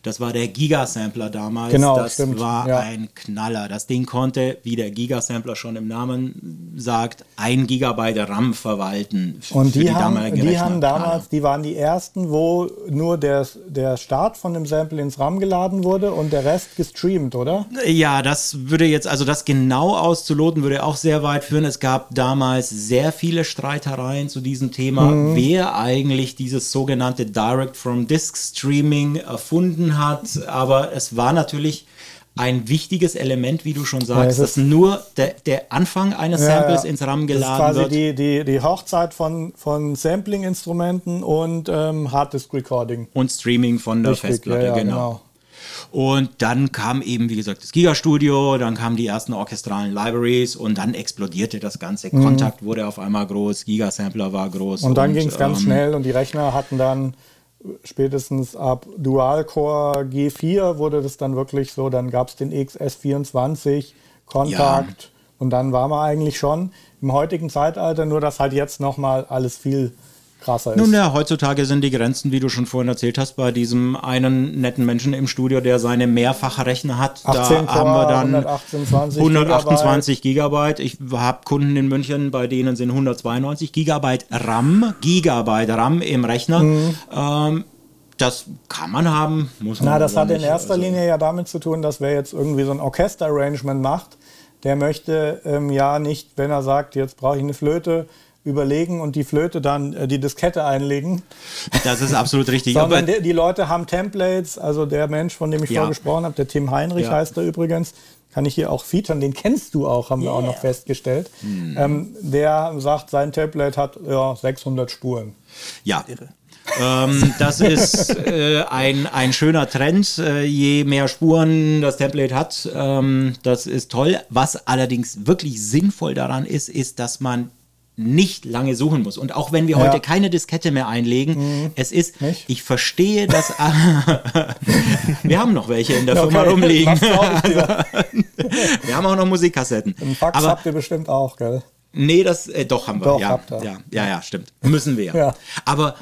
C: Das war der Gigasampler damals.
A: Genau,
C: das
A: stimmt,
C: war
A: ja.
C: ein Knaller. Das Ding konnte, wie der Gigasampler schon im Namen sagt, ein Gigabyte RAM verwalten.
A: Und
C: für
A: die, haben, die haben damals, die waren die ersten, wo nur der, der Start von dem Sample ins RAM geladen wurde und der Rest gestreamt, oder?
C: Ja, das würde jetzt, also das genau auszuloten, würde auch sehr weit führen. Es gab damals sehr viele Streitereien zu diesem Thema, wer eigentlich dieses sogenannte Direct from Disk Streaming erfunden hat. Aber es war natürlich ein wichtiges Element, wie du schon sagst,
A: ist-
C: dass nur der, der Anfang eines Samples
A: Ja,
C: ins RAM
A: Das ist
C: geladen
A: quasi
C: wird.
A: die, die, die Hochzeit von, von Sampling-Instrumenten und ähm, Harddisk-Recording.
C: und Streaming von der
A: Richtig,
C: Festplatte,
A: ja, ja,
C: genau. Und dann kam eben, wie gesagt, das Giga-Studio, dann kamen die ersten orchestralen Libraries und dann explodierte das Ganze. Kontakt wurde auf einmal groß, Giga-Sampler war groß.
A: Mhm. Und dann ging es ganz
C: ähm,
A: schnell und die Rechner hatten dann spätestens ab Dual-Core G4 wurde das dann wirklich so, dann gab es den XS24, Kontakt und dann waren wir eigentlich schon im heutigen Zeitalter, nur dass halt jetzt nochmal alles viel krasser ist.
C: Nun ja, heutzutage sind die Grenzen, wie du schon vorhin erzählt hast, bei diesem einen netten Menschen im Studio, der seine Mehrfachrechner hat.
A: 18
C: da haben wir dann
A: 128
C: 128 Gigabyte. Ich habe Kunden in München, bei denen sind 192 Gigabyte RAM, Gigabyte RAM im Rechner.
A: Mhm.
C: Ähm, das kann man haben, muss man
A: Na, das hat in
C: nicht.
A: erster
C: Also-
A: Linie ja damit zu tun, dass wer jetzt irgendwie so ein Orchesterarrangement macht, der möchte ähm, ja nicht, wenn er sagt, jetzt brauche ich eine Flöte, überlegen und die Flöte dann äh, die Diskette einlegen,
C: Das ist absolut richtig. Aber
A: sondern die, die Leute haben Templates. Also der Mensch, von dem ich
C: Ja.
A: vorher gesprochen habe, der Tim Heinrich
C: Ja.
A: heißt er übrigens, kann ich hier auch featuren, den kennst du auch, haben wir auch noch festgestellt.
C: Hm.
A: Ähm, der sagt, sein Template hat ja, 600 Spuren.
C: Ja. Ähm, das ist äh, ein, ein schöner Trend. Äh, je mehr Spuren das Template hat, ähm, das ist toll. Was allerdings wirklich sinnvoll daran ist, ist, dass man nicht lange suchen muss. Und auch wenn wir
A: Ja.
C: heute keine Diskette mehr einlegen, es ist,
A: Nicht?
C: ich verstehe das. wir haben noch welche in der
A: Ja,
C: Firma
A: okay.
C: rumliegen.
A: Dir?
C: wir haben auch noch Musikkassetten.
A: Einen Fax
C: Aber
A: habt ihr bestimmt auch, gell?
C: Nee, das äh, doch haben wir.
A: Doch,
C: ja, ja, ja, ja, stimmt. Müssen wir.
A: Ja.
C: Aber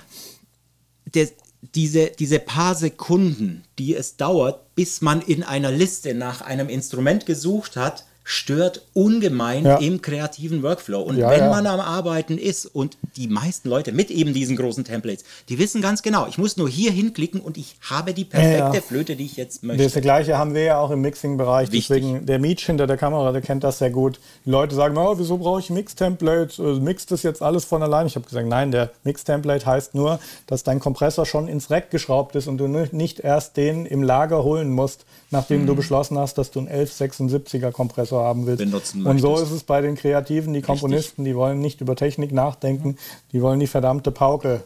C: der, diese, diese paar Sekunden, die es dauert, bis man in einer Liste nach einem Instrument gesucht hat, stört ungemein
A: Ja.
C: im kreativen Workflow. Und
A: Ja,
C: wenn
A: ja.
C: man am Arbeiten ist und die meisten Leute mit eben diesen großen Templates, die wissen ganz genau, ich muss nur hier hinklicken und ich habe die perfekte. Flöte, die ich jetzt möchte.
A: Das gleiche haben wir ja auch im Mixing-Bereich. Deswegen, der Meech hinter der Kamera, der kennt das sehr gut. Die Leute sagen, oh, wieso brauche ich Mix-Templates? Äh, Mixt das jetzt alles von allein? Ich habe gesagt, nein, der Mix-Template heißt nur, dass dein Kompressor schon ins Rack geschraubt ist und du ni- nicht erst den im Lager holen musst, nachdem du beschlossen hast, dass du einen 1176er Kompressor haben willst.
C: Benutzen
A: und so ist es bei den Kreativen, die Komponisten, die wollen nicht über Technik nachdenken, die wollen die verdammte Pauke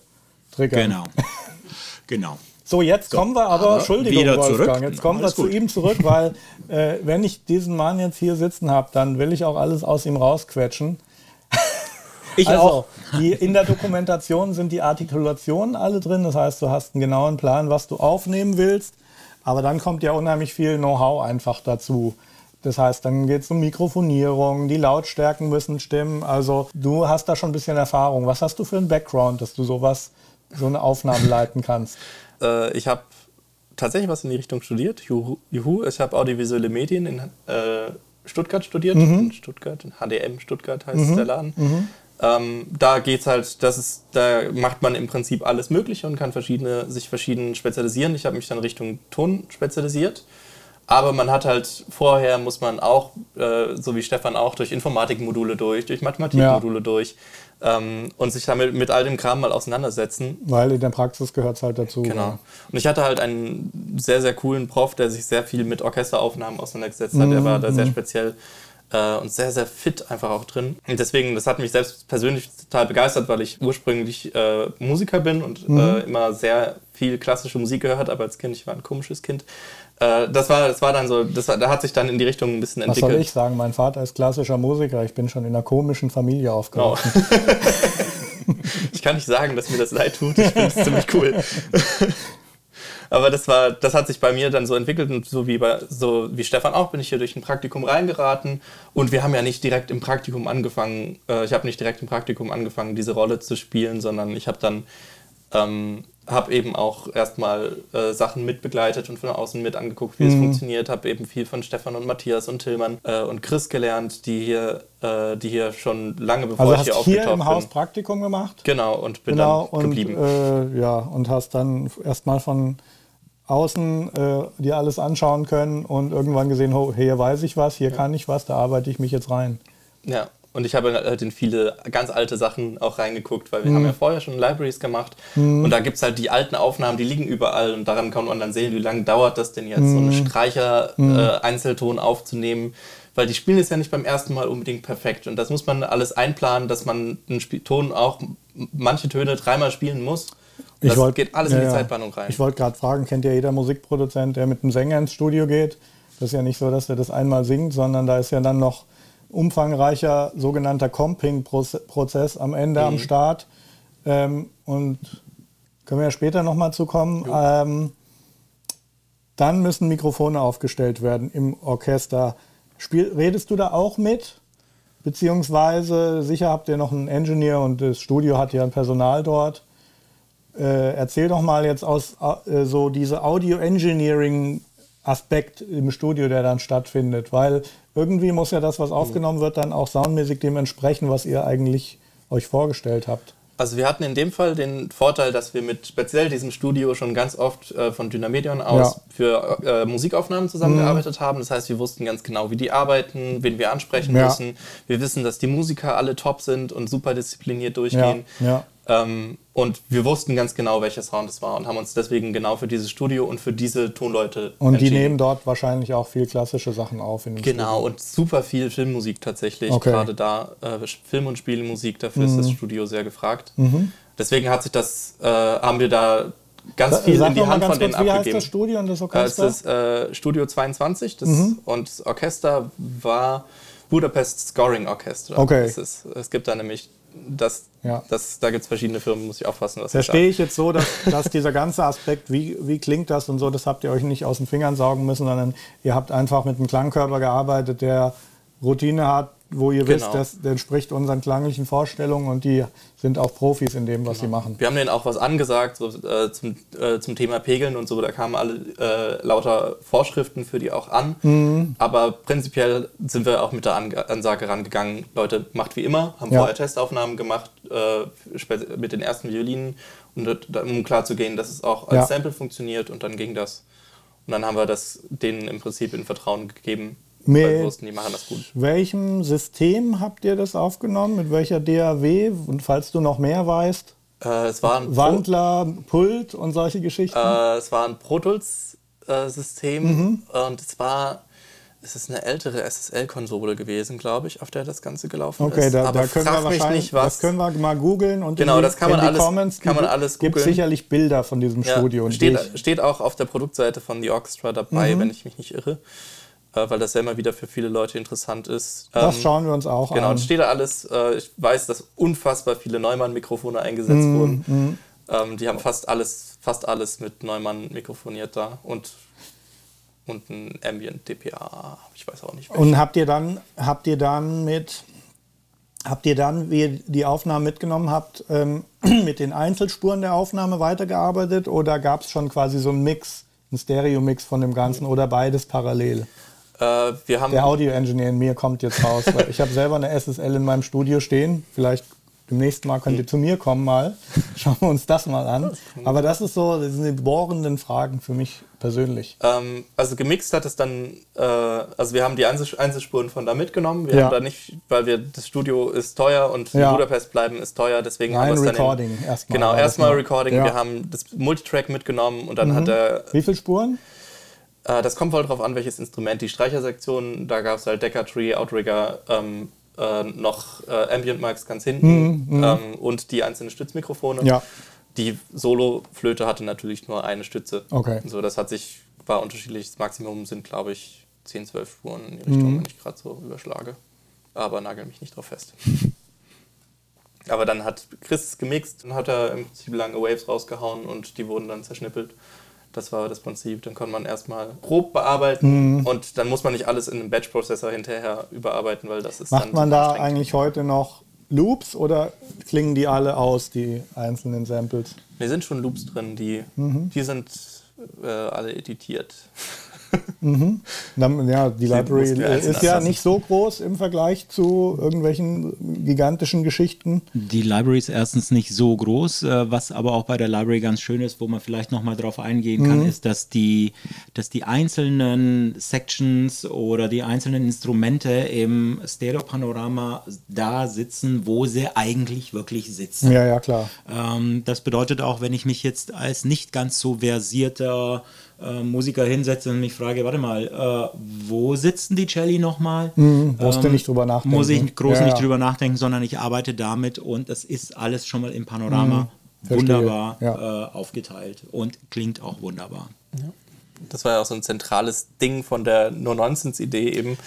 A: triggern.
C: Genau. genau.
A: So, jetzt kommen wir aber,
C: aber
A: Entschuldigung,
C: wieder
A: Wolfgang,
C: zurück.
A: jetzt kommen wir
C: Alles
A: zu
C: gut.
A: ihm zurück, weil äh, wenn ich diesen Mann jetzt hier sitzen habe, dann will ich auch alles aus ihm rausquetschen.
C: Ich
A: Also,
C: auch.
A: die, in der Dokumentation sind die Artikulationen alle drin, das heißt, du hast einen genauen Plan, was du aufnehmen willst, aber dann kommt ja unheimlich viel Know-how einfach dazu. Das heißt, dann geht es um Mikrofonierung, die Lautstärken müssen stimmen. Also du hast da schon ein bisschen Erfahrung. Was hast du für einen Background, dass du sowas, so eine Aufnahme leiten kannst?
F: Äh, ich habe tatsächlich was in die Richtung studiert. Juhu. Juhu. Ich habe audiovisuelle Medien in äh, Stuttgart studiert. In Stuttgart, in HDM Stuttgart heißt der Laden. Ähm, da geht's halt, das ist, da macht man im Prinzip alles Mögliche und kann verschiedene, sich verschieden spezialisieren. Ich habe mich dann Richtung Ton spezialisiert. Aber man hat halt vorher muss man auch, äh, so wie Stefan auch, durch Informatikmodule durch, durch Mathematikmodule durch ähm, und sich damit mit all dem Kram mal auseinandersetzen.
A: Weil in der Praxis gehört es halt dazu.
F: Genau. Und ich hatte halt einen sehr, sehr coolen Prof, der sich sehr viel mit Orchesteraufnahmen auseinandergesetzt hat. Er war da sehr speziell äh, und sehr, sehr fit einfach auch drin. Und deswegen, das hat mich selbst persönlich total begeistert, weil ich ursprünglich äh, Musiker bin und äh, immer sehr viel klassische Musik gehört, aber als Kind, ich war ein komisches Kind. Äh, das, war, das war dann so, das war, da hat sich dann in die Richtung ein bisschen
A: Was
F: entwickelt.
A: soll ich sagen? Mein Vater ist klassischer Musiker. Ich bin schon in einer komischen Familie
F: Oh.
A: aufgewachsen.
F: ich kann nicht sagen, dass mir das leid tut. Ich finde es ziemlich cool. Aber das war, das hat sich bei mir dann so entwickelt und so wie bei, so wie Stefan auch bin ich hier durch ein Praktikum reingeraten und wir haben ja nicht direkt im Praktikum angefangen. Äh, ich habe nicht direkt im Praktikum angefangen, diese Rolle zu spielen, sondern ich habe dann ähm, habe eben auch erstmal äh, Sachen mitbegleitet und von außen mit angeguckt, wie es funktioniert. Habe eben viel von Stefan und Matthias und Tillmann äh, und Chris gelernt, die hier, äh, die hier schon lange bevor
A: Also
F: ich hier
A: hast hier
F: aufgetaucht
A: im Haus
F: bin.
A: Praktikum gemacht.
F: Genau, und bin
A: Genau,
F: dann
A: und,
F: geblieben.
A: äh, ja, und hast dann erstmal von außen äh, dir alles anschauen können und irgendwann gesehen, oh, hier weiß ich was, hier kann ich was, da arbeite ich mich jetzt rein.
F: Ja, und ich habe halt in viele ganz alte Sachen auch reingeguckt, weil wir haben ja vorher schon Libraries gemacht und da gibt es halt die alten Aufnahmen, die liegen überall und daran kann man dann sehen, wie lange dauert das denn jetzt, so einen Streicher-Einzelton aufzunehmen, weil die spielen es ja nicht beim ersten Mal unbedingt perfekt und das muss man alles einplanen, dass man einen Spiel Ton auch manche Töne dreimal spielen muss. Und das
A: wollt-
F: geht alles in
A: ja,
F: die
A: ja.
F: Zeitplanung rein.
A: Ich wollte gerade fragen, kennt ja jeder Musikproduzent, der mit einem Sänger ins Studio geht? Das ist ja nicht so, dass er das einmal singt, sondern da ist ja dann noch umfangreicher sogenannter Comping-Prozess am Ende
F: Mhm.
A: am Start. Ähm, und können wir ja später nochmal zu kommen. Ähm, dann müssen Mikrofone aufgestellt werden im Orchester. Spiel, redest du da auch mit? Beziehungsweise, sicher habt ihr noch einen Engineer und das Studio hat ja ein Personal dort. Äh, erzähl doch mal jetzt aus äh, so diese Audio-Engineering-Aspekt im Studio, der dann stattfindet, weil irgendwie muss ja das, was aufgenommen wird, dann auch soundmäßig dem entsprechen, was ihr eigentlich euch vorgestellt habt.
F: Also wir hatten in dem Fall den Vorteil, dass wir mit speziell diesem Studio schon ganz oft äh, von Dynamedion aus
A: Ja.
F: für äh, Musikaufnahmen zusammengearbeitet haben. Das heißt, wir wussten ganz genau, wie die arbeiten, wen wir ansprechen
A: Ja.
F: müssen. Wir wissen, dass die Musiker alle top sind und super diszipliniert durchgehen.
A: ja.
F: Ähm, und wir wussten ganz genau, welcher Sound es war und haben uns deswegen genau für dieses Studio und für diese Tonleute
A: Und die nehmen dort wahrscheinlich auch viel klassische Sachen auf. In dem
F: Genau,
A: Studio.
F: und super viel Filmmusik tatsächlich.
A: Okay. Mhm.
F: Gerade da äh, Film- und Spielmusik, dafür ist das Studio sehr gefragt. Deswegen hat sich das, äh, haben wir da ganz viel
A: Sag
F: in die Hand von denen
A: kurz, wie heißt
F: abgegeben.
A: das Studio und das
F: Äh, es
A: Orchester?
F: ist äh, Studio 22 das,
A: Mhm.
F: und das Orchester war Budapest Scoring Orchestra.
A: Okay.
F: Ist, es gibt da nämlich, das,
A: Ja.
F: das, da gibt es verschiedene Firmen, muss ich aufpassen, was ich
A: Verstehe ich jetzt so, dass, dass dieser ganze Aspekt, wie, wie klingt das und so, das habt ihr euch nicht aus den Fingern saugen müssen, sondern ihr habt einfach mit einem Klangkörper gearbeitet, der Routine hat, wo ihr
F: Genau.
A: wisst, das, entspricht unseren klanglichen Vorstellungen und die sind auch Profis in dem, was sie machen.
F: Wir haben denen auch was angesagt so, äh, zum, äh, zum Thema Pegeln und so. Da kamen alle äh, lauter Vorschriften für die auch an.
A: Mhm.
F: Aber prinzipiell sind wir auch mit der Ange Ansage rangegangen, Leute, macht wie immer, haben
A: Ja.
F: vorher Testaufnahmen gemacht äh, mit den ersten Violinen, um klar zu gehen, dass es auch als
A: Ja.
F: Sample funktioniert und dann ging das. Und dann haben wir das denen im Prinzip in Vertrauen gegeben,
A: Mit-
F: die machen das gut.
A: Welchem System habt ihr das aufgenommen? Mit welcher DAW? Und falls du noch mehr weißt,
F: Äh, es war ein Pro-
A: Wandler, Pult und solche Geschichten?
F: Äh, es war ein Pro Tools-System
A: Mhm.
F: und es war, es ist eine ältere SSL-Konsole gewesen, glaube ich, auf der das Ganze gelaufen
A: Okay,
F: ist.
A: da,
F: Aber
A: da können wir wahrscheinlich,
F: nicht, was.
A: das können wir mal googeln und
F: Genau, das kann man alles-
A: Comments
F: kann man
A: gibt-
F: alles
A: gibt sicherlich Bilder von diesem
F: ja,
A: Studio. Und
F: steht, steht auch auf der Produktseite von The Orchestra dabei, wenn ich mich nicht irre, äh, weil das ja immer wieder für viele Leute interessant ist.
A: das
F: Ähm,
A: schauen wir uns auch
F: Genau,
A: an.
F: es steht da alles. Äh, ich weiß, dass unfassbar viele Neumann-Mikrofone eingesetzt
A: Mhm,
F: wurden. Ähm, die haben fast alles, fast alles mit Neumann mikrofoniert da und, und ein Ambient DPA. Ich weiß auch nicht. welchen.
A: Und habt ihr dann, habt ihr dann mit, habt ihr dann, wie ihr die Aufnahmen mitgenommen habt, ähm, mit den Einzelspuren der Aufnahme weitergearbeitet oder gab es schon quasi so einen Mix, einen Stereo-Mix von dem Ganzen oder beides parallel?
F: Äh, wir haben
A: Der Audio-Engineer in mir kommt jetzt raus. Weil ich habe selber eine SSL in meinem Studio stehen. Vielleicht demnächst mal könnt ihr zu mir kommen mal. Schauen wir uns das mal an. Aber das ist so, das sind die bohrenden Fragen für mich persönlich.
F: Ähm, also gemixt hat es dann, äh, also wir haben die Einzel Einzelspuren von da mitgenommen. Wir
A: Ja.
F: haben da nicht, weil wir das Studio ist teuer und
A: Ja.
F: in Budapest bleiben ist teuer, deswegen
A: Rein
F: haben wir es dann
A: Recording
F: in,
A: erstmal
F: Genau, erstmal. Recording.
A: Ja. Mhm.
F: Wir haben das Multitrack mitgenommen und dann hat er,
A: Wie viele Spuren?
F: Äh, das kommt voll drauf an, welches Instrument. Die Streichersektion, da gab es halt Decker Tree, Outrigger, ähm, äh, noch äh, Ambient Mics ganz hinten ähm, und die einzelnen Stützmikrofone.
A: Ja.
F: Die Solo-Flöte hatte natürlich nur eine Stütze.
A: Okay.
F: So, das hat sich, war unterschiedlich. Das Maximum sind, glaube ich, 10, 12 Spuren in die Richtung,
A: Mhm.
F: wenn ich gerade so überschlage. Aber nagel mich nicht drauf fest. Aber dann hat Chris gemixt und hat er im Prinzip lange Waves rausgehauen und die wurden dann zerschnippelt. Das war das Prinzip. Dann konnte man erstmal grob bearbeiten
A: Mhm.
F: und dann muss man nicht alles in einem Batch-Prozessor hinterher überarbeiten, weil das ist
A: Macht
F: dann
A: man
F: super
A: da eigentlich heute noch Loops oder klingen die alle aus, die einzelnen Samples?
F: Wir sind schon Loops drin, die,
A: Mhm.
F: die sind äh, alle editiert.
A: Dann, ja, die Library ist ja nicht so groß im Vergleich zu irgendwelchen gigantischen Geschichten.
G: Die Library ist erstens nicht so groß, äh, was aber auch bei der Library ganz schön ist, wo man vielleicht nochmal drauf eingehen kann, ist, dass die, dass die einzelnen Sections oder die einzelnen Instrumente im Stereo-Panorama da sitzen, wo sie eigentlich wirklich sitzen.
A: Ja, ja, klar.
G: Ähm, das bedeutet auch, wenn ich mich jetzt als nicht ganz so versierter äh, Musiker hinsetze und mich frage, warte mal, äh, wo sitzen die Celli nochmal?
A: Mhm, musst du nicht drüber nachdenken.
G: Muss ich groß
A: Ja,
G: nicht
A: ja.
G: drüber nachdenken, sondern ich arbeite damit und es ist alles schon mal im Panorama
A: Mhm,
G: wunderbar
A: ja.
G: äh, aufgeteilt und klingt auch wunderbar.
F: Das war ja auch so ein zentrales Ding von der No-Nonsense-Idee eben.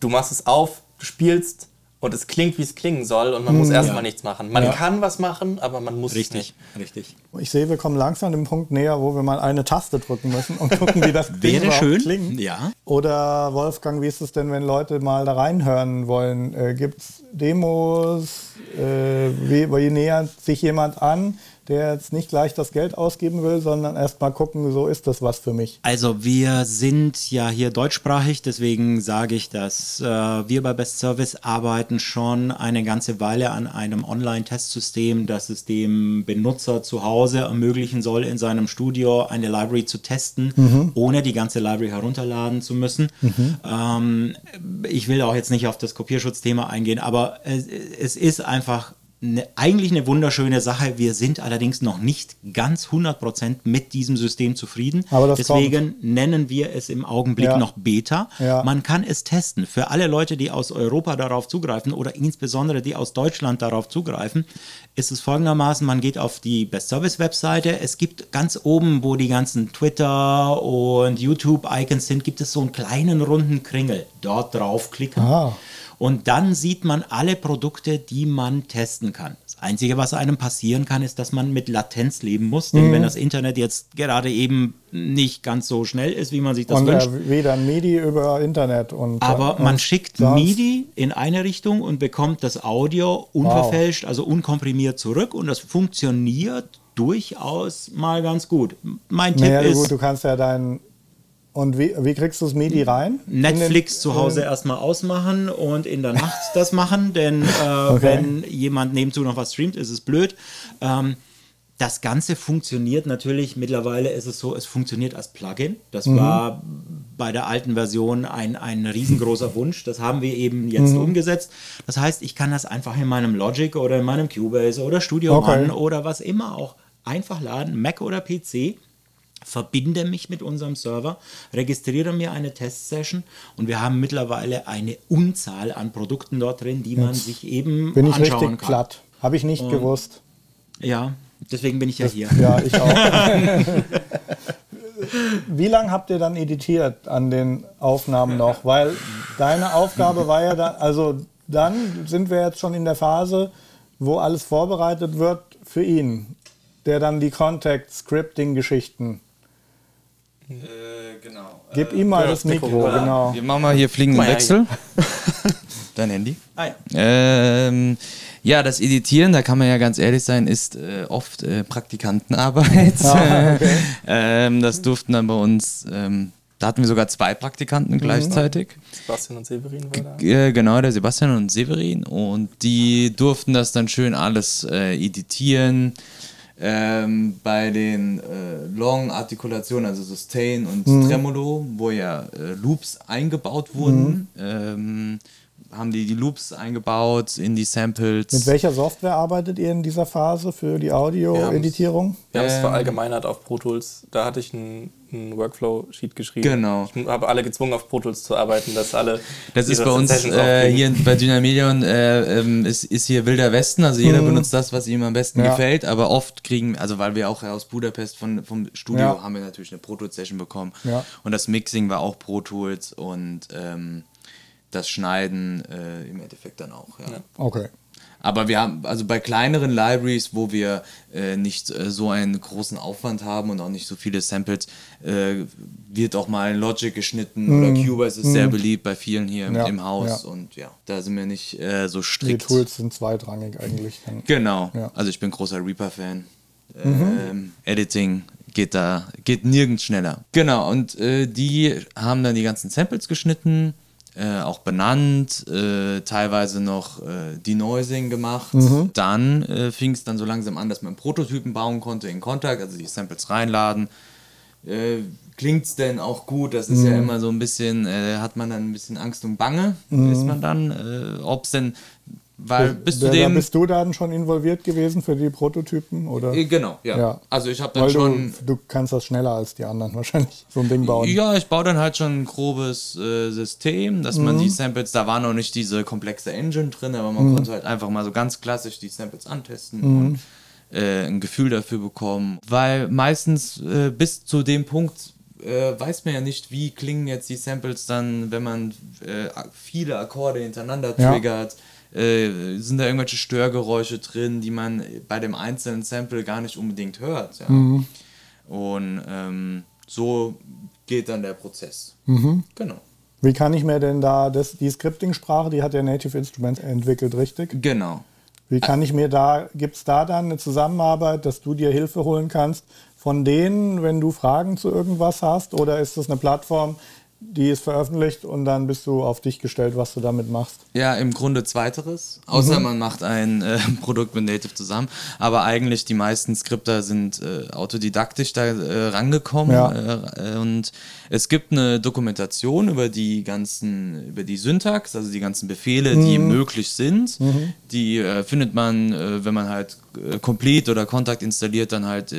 F: Du machst es auf, du spielst und es klingt, wie es klingen soll und man muss erstmal nichts machen. Man
A: Ja.
F: kann was machen, aber man muss es
C: Richtig,
F: nicht.
C: richtig.
A: Ich sehe, wir kommen langsam dem Punkt näher, wo wir mal eine Taste drücken müssen und gucken, wie das Ding
C: Wäre schön.
A: klingt.
C: Ja.
A: Oder Wolfgang, wie ist es denn, wenn Leute mal da reinhören wollen? Äh, Gibt es Demos? Äh, wie, wie nähert sich jemand an, der jetzt nicht gleich das Geld ausgeben will, sondern erst mal gucken, so ist das was für mich?
C: Also wir sind ja hier deutschsprachig, deswegen sage ich, dass äh, wir bei Best Service arbeiten schon eine ganze Weile an einem Online-Testsystem, das es dem Benutzer zu Hause ermöglichen soll, in seinem Studio eine Library zu testen, ohne die ganze Library herunterladen zu müssen. Ähm, ich will auch jetzt nicht auf das Kopierschutzthema eingehen, aber es, es ist einfach eine, eigentlich eine wunderschöne Sache. Wir sind allerdings noch nicht ganz 100% mit diesem System zufrieden. Deswegen nennen wir es im Augenblick
A: Ja.
C: noch Beta.
A: Ja.
C: Man kann es testen. Für alle Leute, die aus Europa darauf zugreifen oder insbesondere die aus Deutschland darauf zugreifen, ist es folgendermaßen, man geht auf die Best Service Webseite. Es gibt ganz oben, wo die ganzen Twitter und YouTube-Icons sind, gibt es so einen kleinen runden Kringel. Dort draufklicken.
A: Ah.
C: Und dann sieht man alle Produkte, die man testen kann. Das Einzige, was einem passieren kann, ist, dass man mit Latenz leben muss.
A: Mhm.
C: Denn wenn das Internet jetzt gerade eben nicht ganz so schnell ist, wie man sich das
A: und
C: wünscht,
A: äh, weder MIDI über Internet und
C: aber
A: und
C: man schickt
A: sonst-
C: MIDI in eine Richtung und bekommt das Audio unverfälscht, also unkomprimiert zurück und das funktioniert durchaus mal ganz gut. Mein Tipp
A: Naja,
C: ist,
A: gut, du kannst ja dein. Und wie, wie kriegst du das MIDI rein?
C: Netflix
A: In
C: zu
A: den-
C: Hause erstmal ausmachen und in der Nacht das machen, denn äh, wenn jemand nebenzu noch was streamt, ist es blöd. Ähm, das Ganze funktioniert natürlich, mittlerweile ist es so, es funktioniert als Plugin. Das war bei der alten Version ein, ein riesengroßer Wunsch. Das haben wir eben jetzt umgesetzt. Das heißt, ich kann das einfach in meinem Logic oder in meinem Cubase oder Studio
A: Okay.
C: One oder was immer auch einfach laden, Mac oder PC verbinde mich mit unserem Server, registriere mir eine Testsession und wir haben mittlerweile eine Unzahl an Produkten dort drin, die man sich eben
A: Bin ich
C: anschauen
A: richtig
C: kann.
A: platt. Habe ich nicht gewusst.
C: Ja, deswegen bin ich ja hier.
A: Ja, ich auch. Wie lange habt ihr dann editiert an den Aufnahmen noch? Weil deine Aufgabe war ja dann, also dann sind wir jetzt schon in der Phase, wo alles vorbereitet wird für ihn, der dann die Contact-Scripting-Geschichten.
B: Genau.
A: Gib ihm mal das Mikro, genau.
B: Wir machen mal hier fliegenden
F: Mal
B: Wechsel. Dein Handy.
C: Ah, ja.
B: Ähm, ja, das Editieren, da kann man ja ganz ehrlich sein, ist äh, oft äh, Praktikantenarbeit.
A: Ah, okay.
B: ähm, das durften dann bei uns, ähm, da hatten wir sogar zwei
A: Mhm.
B: Praktikanten gleichzeitig.
F: Sebastian und Severin war da.
B: Äh, genau, der Sebastian und Severin. Und die durften das dann schön alles äh, editieren. Ähm, bei den äh, Long-Artikulationen, also Sustain und
A: Mhm.
B: Tremolo, wo ja äh, Loops eingebaut wurden, ähm, haben die die Loops eingebaut in die Samples.
A: Mit welcher Software arbeitet ihr in dieser Phase für die Audio-Editierung?
F: Wir haben es
B: Ähm,
F: verallgemeinert auf Pro Tools. Da hatte ich einen, einen Workflow-Sheet geschrieben.
B: Genau.
F: Ich habe alle gezwungen, auf Pro Tools zu arbeiten, dass alle.
B: Das ist bei uns äh, hier bei Dynamedion äh, ähm, ist, ist hier wilder Westen, also jeder benutzt das, was ihm am besten
A: Ja.
B: gefällt, aber oft kriegen, also weil wir auch aus Budapest von, vom Studio
A: Ja.
B: haben wir natürlich eine Pro Tools Session bekommen
A: Ja.
B: und das Mixing war auch Pro Tools und ähm, das Schneiden äh, im Endeffekt dann auch, ja.
A: Okay.
B: Aber wir haben, also bei kleineren Libraries, wo wir äh, nicht äh, so einen großen Aufwand haben und auch nicht so viele Samples, äh, wird auch mal Logic geschnitten oder Cubase ist sehr beliebt bei vielen hier im,
A: Mhm. Ja,
B: im Haus
A: ja.
B: und ja, da sind wir nicht äh, so
A: Die
B: strikt.
A: Tools sind zweitrangig eigentlich.
B: Genau,
A: Ja. Mhm.
B: also ich bin großer Reaper-Fan. Ähm, Editing geht da, geht nirgends schneller. Genau, und äh, die haben dann die ganzen Samples geschnitten, äh, auch benannt, äh, teilweise noch äh, Denoising gemacht.
A: Mhm.
B: Dann äh, fing es dann so langsam an, dass man Prototypen bauen konnte in Kontakt, also die Samples reinladen. Äh, Klingt es denn auch gut? Das ist
A: Mhm.
B: ja immer so ein bisschen, äh, hat man dann ein bisschen Angst und Bange,
A: Mhm.
B: ist man dann, äh, ob es denn, weil bis zu dem...
A: bist du dann schon involviert gewesen für die Prototypen? Oder?
B: Äh, Genau, ja.
A: Ja.
B: Also ich habe dann
A: Weil
B: schon.
A: du, du kannst das schneller als die anderen wahrscheinlich, so ein Ding bauen.
B: Ja, ich baue dann halt schon ein grobes äh, System, dass man
A: Mhm.
B: die Samples, da war noch nicht diese komplexe Engine drin, aber man konnte halt einfach mal so ganz klassisch die Samples antesten
A: Mhm.
B: und äh, ein Gefühl dafür bekommen. Weil meistens äh, bis zu dem Punkt äh, weiß man ja nicht, wie klingen jetzt die Samples dann, wenn man äh, viele Akkorde hintereinander
A: Ja.
B: Äh, sind da irgendwelche Störgeräusche drin, die man bei dem einzelnen Sample gar nicht unbedingt hört. Ja.
A: Mhm.
B: Und ähm, so geht dann der Prozess.
A: Mhm.
B: Genau.
A: Wie kann ich mir denn da das, die Scripting-Sprache, die hat ja Native Instruments entwickelt, richtig?
B: Genau.
A: Wie kann ich mir da, gibt es da dann eine Zusammenarbeit, dass du dir Hilfe holen kannst von denen, wenn du Fragen zu irgendwas hast? Oder ist das eine Plattform, die ist veröffentlicht und dann bist du auf dich gestellt, was du damit machst?
B: Ja, im Grunde zweiteres. Außer
A: Mhm.
B: man macht ein äh, Produkt mit Native zusammen. Aber eigentlich die meisten Skripter sind äh, autodidaktisch da äh, rangekommen.
A: Ja.
B: Äh, äh, und es gibt eine Dokumentation über die ganzen, über die Syntax, also die ganzen Befehle, die
A: Mhm.
B: möglich sind. Die äh, findet man, wenn man halt Complete oder Kontakt installiert, dann halt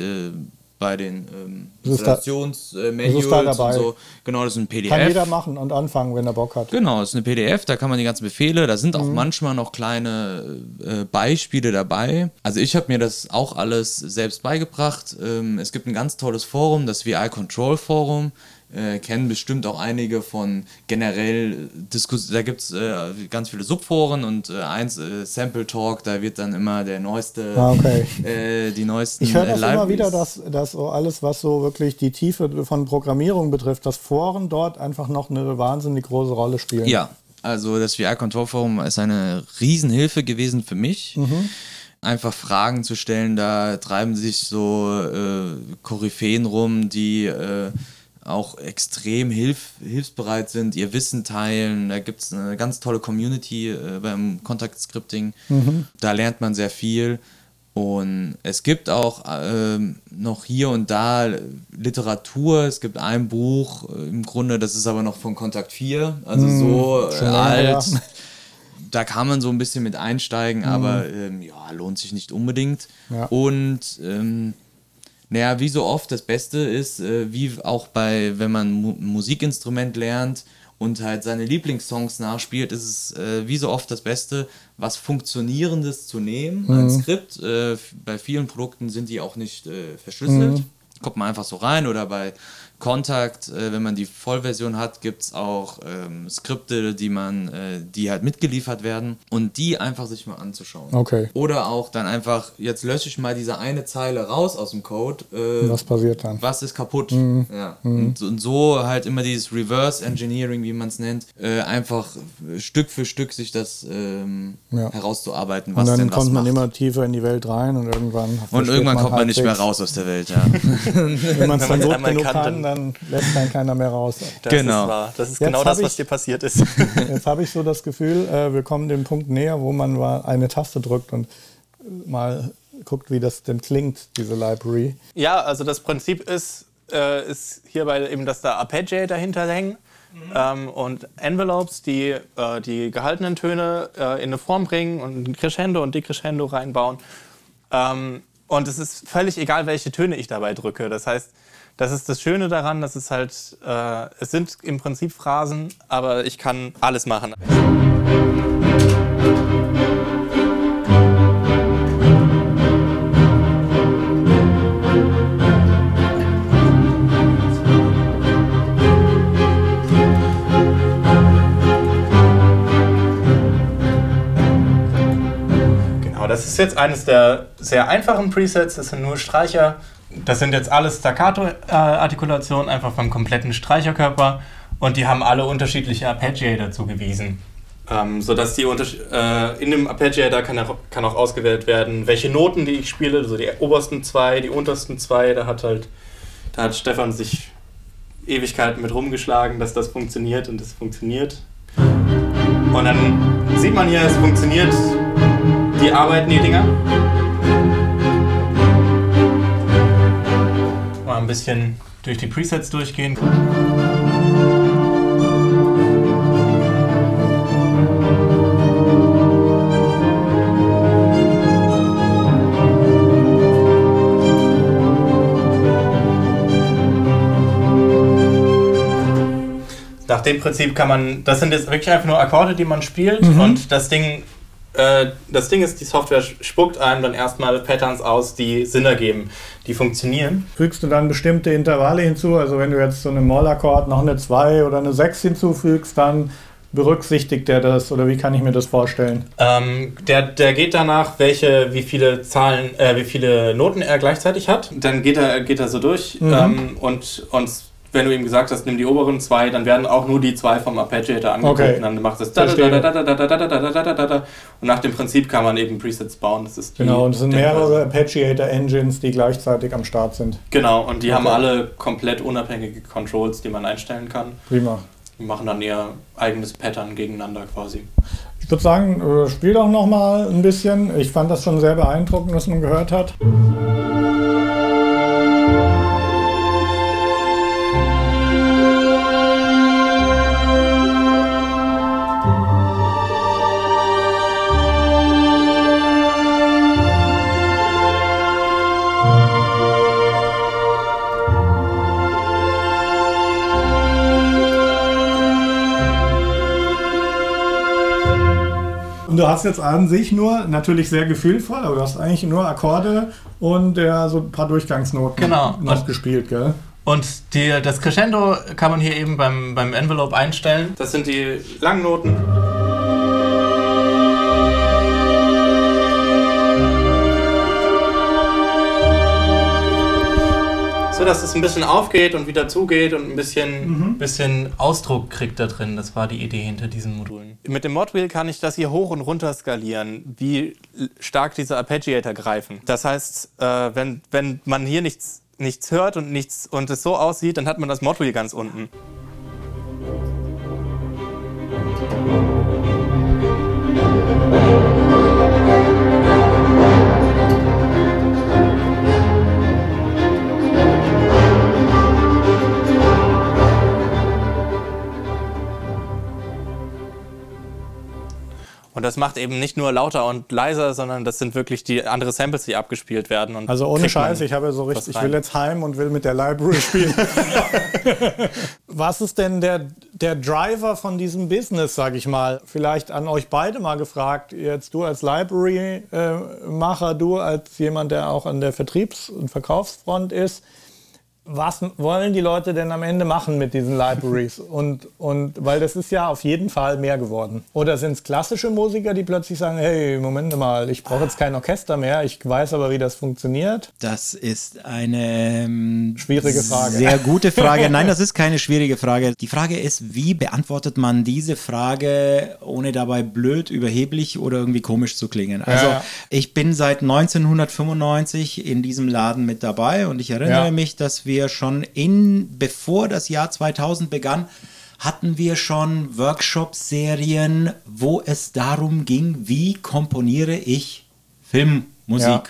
B: bei den ähm,
A: Das ist da- das
B: und so. Genau, das ist ein PDF.
A: Kann jeder machen und anfangen, wenn er Bock hat.
B: Genau, es ist eine PDF, da kann man die ganzen Befehle, da sind auch
A: Mhm.
B: manchmal noch kleine äh, Beispiele dabei. Also ich habe mir das auch alles selbst beigebracht. Ähm, es gibt ein ganz tolles Forum, das VI Control Forum. Äh, kennen bestimmt auch einige von generell Diskussionen. Da gibt es äh, ganz viele Subforen und äh, eins, äh, Sample Talk, da wird dann immer der neueste,
A: Ah, okay.
B: äh, die neuesten
A: Ich höre das immer wieder, dass, dass so alles, was so wirklich die Tiefe von Programmierung betrifft, dass Foren dort einfach noch eine wahnsinnig große Rolle spielen.
B: Ja, also das VR Control Forum ist eine Riesenhilfe gewesen für mich. Einfach Fragen zu stellen, da treiben sich so äh, Koryphäen rum, die äh, auch extrem hilf hilfsbereit sind, ihr Wissen teilen. Da gibt es eine ganz tolle Community äh, beim Contact Scripting. Da lernt man sehr viel. Und es gibt auch ähm, noch hier und da Literatur. Es gibt ein Buch, äh, im Grunde, das ist aber noch von Kontakt 4, also so äh, alt.
A: her.
B: Da kann man so ein bisschen mit einsteigen, aber ähm, ja, lohnt sich nicht unbedingt.
A: Ja.
B: Und ähm, naja, wie so oft, das Beste ist, äh, wie auch bei, wenn man Mu ein Musikinstrument lernt und halt seine Lieblingssongs nachspielt, ist es äh, wie so oft das Beste, was Funktionierendes zu nehmen, ein Skript. Äh, bei vielen Produkten sind die auch nicht äh, verschlüsselt. Kommt man einfach so rein oder bei Kontakt, äh, wenn man die Vollversion hat, gibt es auch ähm, Skripte, die man, äh, die halt mitgeliefert werden und die einfach sich mal anzuschauen.
A: Okay.
B: Oder auch dann einfach, jetzt lösche ich mal diese eine Zeile raus aus dem Code. Äh,
A: Was passiert dann?
B: was ist kaputt?
A: Mhm.
B: Ja. Und, und so halt immer dieses Reverse Engineering, wie man es nennt, äh, einfach Stück für Stück sich das ähm,
A: Ja.
B: herauszuarbeiten,
A: Und
B: was
A: dann
B: denn
A: kommt man
B: macht.
A: immer tiefer in die Welt rein und irgendwann
B: und irgendwann kommt man nicht mehr raus aus der Welt, ja.
A: Wenn man es dann
F: man's
A: gut genug
F: kann,
A: kann, dann lässt dann keiner mehr raus.
F: Das
B: Genau.
F: ist wahr. Das ist
A: Jetzt
F: genau das,
A: ich-
F: was dir passiert ist.
A: Jetzt habe ich so das Gefühl, äh, wir kommen dem Punkt näher, wo man mal eine Taste drückt und äh, mal guckt, wie das denn klingt, diese Library.
F: Ja, also das Prinzip ist, äh, ist hierbei eben, dass da Arpeggi dahinter hängen ähm, und Envelopes, die äh, die gehaltenen Töne äh, in eine Form bringen und ein Crescendo und Decrescendo reinbauen. Ähm, und es ist völlig egal, welche Töne ich dabei drücke. Das heißt, das ist das Schöne daran, dass es halt, äh, es sind im Prinzip Phrasen, aber ich kann alles machen. Genau, das ist jetzt eines der sehr einfachen Presets. Das sind nur Streicher. Das sind jetzt alles Staccato-Artikulationen, einfach vom kompletten Streicherkörper. Und die haben alle unterschiedliche Arpeggi dazu gewiesen. Ähm, sodass die äh, in dem Arpeggi da kann, auch- kann auch ausgewählt werden, welche Noten die ich spiele, also die obersten zwei, die untersten zwei. Da hat halt, da hat Stefan sich Ewigkeiten mit rumgeschlagen, dass das funktioniert und es funktioniert. Und dann sieht man hier, es funktioniert. Die arbeiten die Dinger. Mal ein bisschen durch die Presets durchgehen. Nach dem Prinzip kann man, das sind jetzt wirklich einfach nur Akkorde, die man spielt und das Ding äh, das Ding ist, die Software spuckt einem dann erstmal Patterns aus, die Sinn ergeben, die funktionieren.
A: Fügst du dann bestimmte Intervalle hinzu? Also wenn du jetzt so einen Moll-Akkord noch eine 2 oder eine 6 hinzufügst, dann berücksichtigt der das oder wie kann ich mir das vorstellen?
F: Ähm, der, der geht danach, welche, wie viele Zahlen, äh, wie viele Noten er gleichzeitig hat. Dann geht er, geht er so durch
A: Mhm.
F: ähm, und, und wenn du ihm gesagt hast, nimm die oberen zwei, dann werden auch nur die zwei vom Arpeggiator angeguckt
A: Okay.
F: und dann macht es da da
A: Verstehe.
F: da da da da da da da da da da da und nach dem Prinzip kann man eben Presets bauen. Das ist
A: Genau, und es sind mehrere Arpeggiator-Engines, die gleichzeitig am Start sind.
F: Genau, und die haben alle komplett unabhängige Controls, die man einstellen kann.
A: Prima.
F: Die machen dann ihr eigenes Pattern gegeneinander quasi.
A: Ich würde sagen, äh, spiel doch noch mal ein bisschen. Ich fand das schon sehr beeindruckend, was man gehört hat. Du hast jetzt an sich nur, natürlich sehr gefühlvoll, aber du hast eigentlich nur Akkorde und ja, so ein paar Durchgangsnoten
F: Genau.
A: noch
F: Und-
A: gespielt, gell?
F: Und die, das Crescendo kann man hier eben beim, beim Envelope einstellen. Das sind die langen dass es ein bisschen aufgeht und wieder zugeht und ein bisschen, bisschen Ausdruck kriegt da drin. Das war die Idee hinter diesen Modulen. Mit dem Modwheel kann ich das hier hoch und runter skalieren, wie stark diese Arpeggiator greifen. Das heißt, äh, wenn, wenn man hier nichts, nichts hört und, nichts, und es so aussieht, dann hat man das Modwheel ganz unten. Und das macht eben nicht nur lauter und leiser, sondern das sind wirklich die andere Samples, die abgespielt werden.
A: Also ohne Scheiß, ich habe ja so richtig, ich will jetzt heim und will mit der Library spielen. Was ist denn der, der Driver von diesem Business, sage ich mal? Vielleicht an euch beide mal gefragt, jetzt du als Library-Macher, du als jemand, der auch an der Vertriebs- und Verkaufsfront ist. Was wollen die Leute denn am Ende machen mit diesen Libraries? Und, und weil das ist ja auf jeden Fall mehr geworden. Oder sind es klassische Musiker, die plötzlich sagen, hey, Moment mal, ich brauche jetzt kein Orchester mehr, ich weiß aber, wie das funktioniert?
C: Das ist eine ähm,
A: Schwierige Frage.
C: Sehr gute Frage. Nein, das ist keine schwierige Frage. Die Frage ist, wie beantwortet man diese Frage, ohne dabei blöd, überheblich oder irgendwie komisch zu klingen? Also,
A: Ja.
C: ich bin seit 1995 in diesem Laden mit dabei und ich erinnere
A: Ja.
C: mich, dass wir schon in, bevor das Jahr 2000 begann, hatten wir schon Workshop-Serien, wo es darum ging, wie komponiere ich Filmmusik.
A: Ja.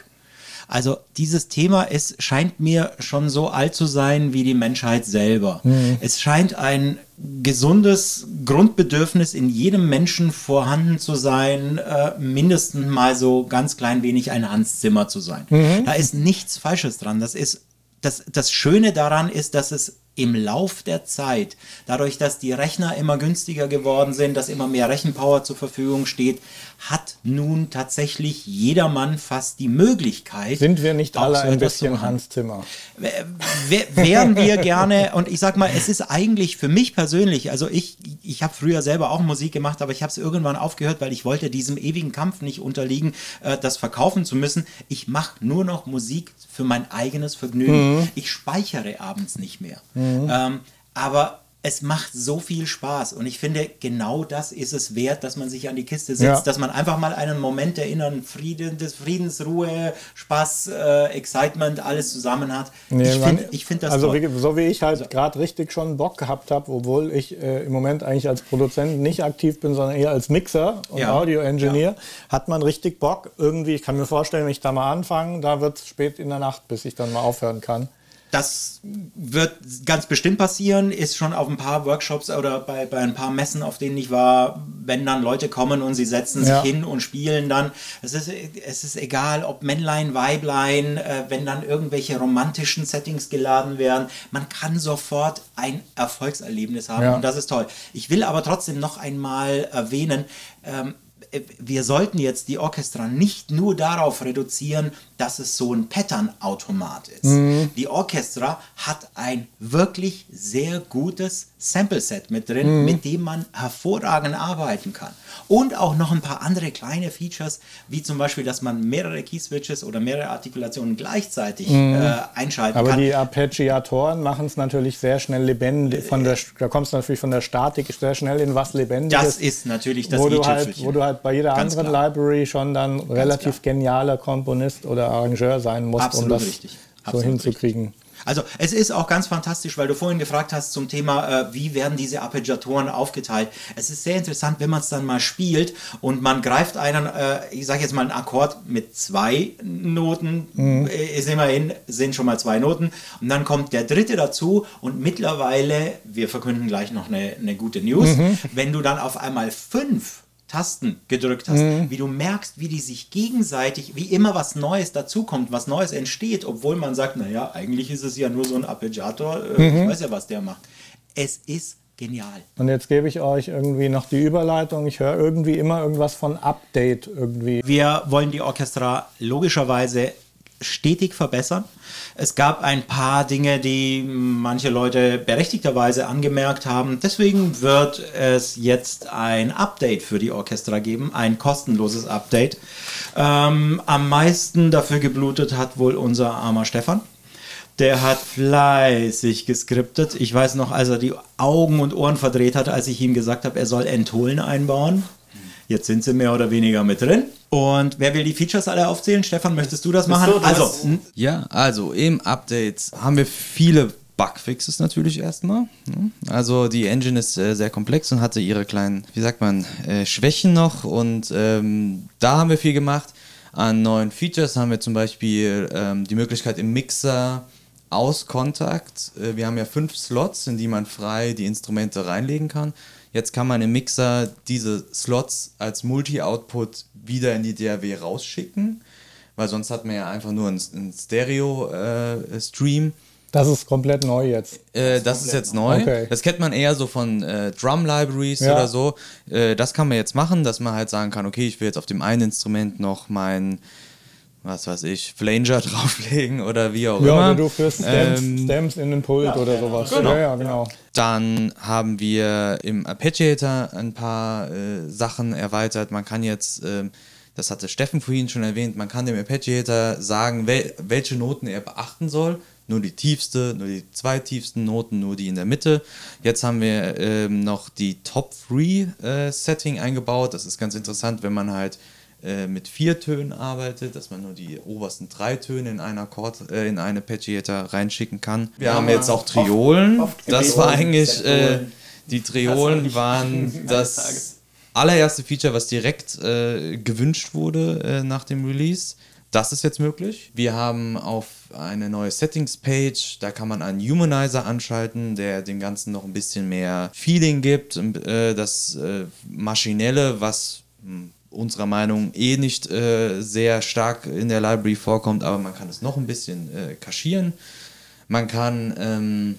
C: Also dieses Thema ist, scheint mir schon so alt zu sein wie die Menschheit selber. Es scheint ein gesundes Grundbedürfnis in jedem Menschen vorhanden zu sein, äh, mindestens mal so ganz klein wenig ein Hans Zimmer zu sein. Da ist nichts Falsches dran. Das ist das, das Schöne daran ist, dass es im Lauf der Zeit, dadurch, dass die Rechner immer günstiger geworden sind, dass immer mehr Rechenpower zur Verfügung steht, hat nun tatsächlich jedermann fast die Möglichkeit.
A: Sind wir nicht alle
C: so
A: ein bisschen. Hans Zimmer?
C: Wär- wären wir gerne und ich sag mal, es ist eigentlich für mich persönlich, also ich, ich habe früher selber auch Musik gemacht, aber ich habe es irgendwann aufgehört, weil ich wollte diesem ewigen Kampf nicht unterliegen, äh, das verkaufen zu müssen. Ich mache nur noch Musik für mein eigenes Vergnügen. Ich speichere abends nicht mehr. Ähm, aber es macht so viel Spaß und ich finde, genau das ist es wert, dass man sich an die Kiste setzt,
A: Ja.
C: dass man einfach mal einen Moment der inneren Frieden, des Friedens, Ruhe, Spaß, äh, Excitement, alles zusammen hat.
A: Nee,
C: ich finde find das
A: also
C: toll.
A: wie, so wie ich halt gerade richtig schon Bock gehabt habe, obwohl ich äh, im Moment eigentlich als Produzent nicht aktiv bin, sondern eher als Mixer und
C: Ja.
A: Audio-Engineer, hat man richtig Bock. Irgendwie, ich kann mir vorstellen, wenn ich da mal anfange, da wird es spät in der Nacht, bis ich dann mal aufhören kann.
C: Das wird ganz bestimmt passieren, ist schon auf ein paar Workshops oder bei, bei ein paar Messen, auf denen ich war, wenn dann Leute kommen und sie setzen
A: Ja.
C: sich hin und spielen dann. Es ist, es ist egal, ob Männlein, Weiblein, äh, wenn dann irgendwelche romantischen Settings geladen werden. Man kann sofort ein Erfolgserlebnis haben
A: Ja.
C: und das ist toll. Ich will aber trotzdem noch einmal erwähnen, ähm, äh, wir sollten jetzt die Orchestra nicht nur darauf reduzieren, dass es so ein Pattern-Automat ist. Die Orchestra hat ein wirklich sehr gutes Sample-Set mit drin, mit dem man hervorragend arbeiten kann. Und auch noch ein paar andere kleine Features, wie zum Beispiel, dass man mehrere Key-Switches oder mehrere Artikulationen gleichzeitig äh, einschalten
A: Aber
C: kann.
A: die Arpeggiatoren machen es natürlich sehr schnell lebendig. Von der, da kommst du natürlich von der Statik sehr schnell in was Lebendiges.
C: Das ist natürlich das
A: wo du, halt, wo du halt bei jeder
C: Ganz
A: anderen
C: klar.
A: Library schon dann relativ genialer Komponist oder Arrangeur sein musst, um
C: Absolut
A: das
C: richtig.
A: so
C: Absolut
A: hinzukriegen.
C: Also es ist auch ganz fantastisch, weil du vorhin gefragt hast zum Thema, äh, wie werden diese Arpeggiatoren aufgeteilt. Es ist sehr interessant, wenn man es dann mal spielt und man greift einen, äh, ich sage jetzt mal einen Akkord mit zwei Noten, äh, ist immerhin, sind schon mal zwei Noten und dann kommt der dritte dazu und mittlerweile, wir verkünden gleich noch eine, eine gute News, wenn du dann auf einmal fünf Tasten gedrückt hast, wie du merkst, wie die sich gegenseitig, wie immer was Neues dazukommt, was Neues entsteht, obwohl man sagt, naja, eigentlich ist es ja nur so ein Arpeggiator, äh, ich weiß ja, was der macht. Es ist genial.
A: Und jetzt gebe ich euch irgendwie noch die Überleitung. Ich höre irgendwie immer irgendwas von Update irgendwie.
C: Wir wollen die Orchestra logischerweise stetig verbessern. Es gab ein paar Dinge, die manche Leute berechtigterweise angemerkt haben. Deswegen wird es jetzt ein Update für die Orchestra geben, ein kostenloses Update. Ähm, am meisten dafür geblutet hat wohl unser armer Stefan. Der hat fleißig geskriptet. Ich weiß noch, als er die Augen und Ohren verdreht hatte, als ich ihm gesagt habe, er soll Entholen einbauen. Jetzt sind sie mehr oder weniger mit drin. Und wer will die Features alle aufzählen? Stefan, möchtest du das machen?
H: du
C: also,
H: das?
C: n-
B: Ja, also im Update haben wir viele Bugfixes natürlich erstmal. ne? Also die Engine ist äh, sehr komplex und hatte ihre kleinen, wie sagt man, äh, Schwächen noch und ähm, da haben wir viel gemacht. An neuen Features haben wir zum Beispiel ähm, die Möglichkeit im Mixer aus Kontakt. Äh, wir haben ja fünf Slots, in die man frei die Instrumente reinlegen kann. Jetzt kann man im Mixer diese Slots als Multi-Output wieder in die DAW rausschicken, weil sonst hat man ja einfach nur einen, einen Stereo-Stream.
A: Das ist komplett neu jetzt.
B: Äh, das ist jetzt neu.
A: Okay.
B: Das kennt man eher so von äh, Drum-Libraries
A: Ja.
B: oder so. Äh, das kann man jetzt machen, dass man halt sagen kann, okay, ich will jetzt auf dem einen Instrument noch mein, was weiß ich, Flanger drauflegen oder wie auch
A: Ja,
B: immer.
A: oder du führst Stamps,
B: Ähm,
A: Stamps in den Pult oder sowas.
B: Genau.
A: Ja, ja, genau.
B: Dann haben wir im Arpeggiator ein paar äh, Sachen erweitert. Man kann jetzt, ähm, das hatte Steffen vorhin schon erwähnt, man kann dem Arpeggiator sagen, wel welche Noten er beachten soll. Nur die tiefste, nur die zwei tiefsten Noten, nur die in der Mitte. Jetzt haben wir ähm, noch die Top 3 äh, Setting eingebaut. Das ist ganz interessant, wenn man halt äh, mit vier Tönen arbeitet, dass man nur die obersten drei Töne in einen Akkord, äh, in eine Arpeggiator reinschicken kann. Wir haben jetzt auch Triolen. das war eigentlich, äh, die Triolen waren das allererste Feature, was direkt äh, gewünscht wurde äh, nach dem Release. Das ist jetzt möglich. Wir haben auf eine neue Settings-Page, da kann man einen Humanizer anschalten, der dem Ganzen noch ein bisschen mehr Feeling gibt. Das Maschinelle, was mh, unserer Meinung eh nicht äh, sehr stark in der Library vorkommt, aber man kann es noch ein bisschen äh, kaschieren. Man kann ähm,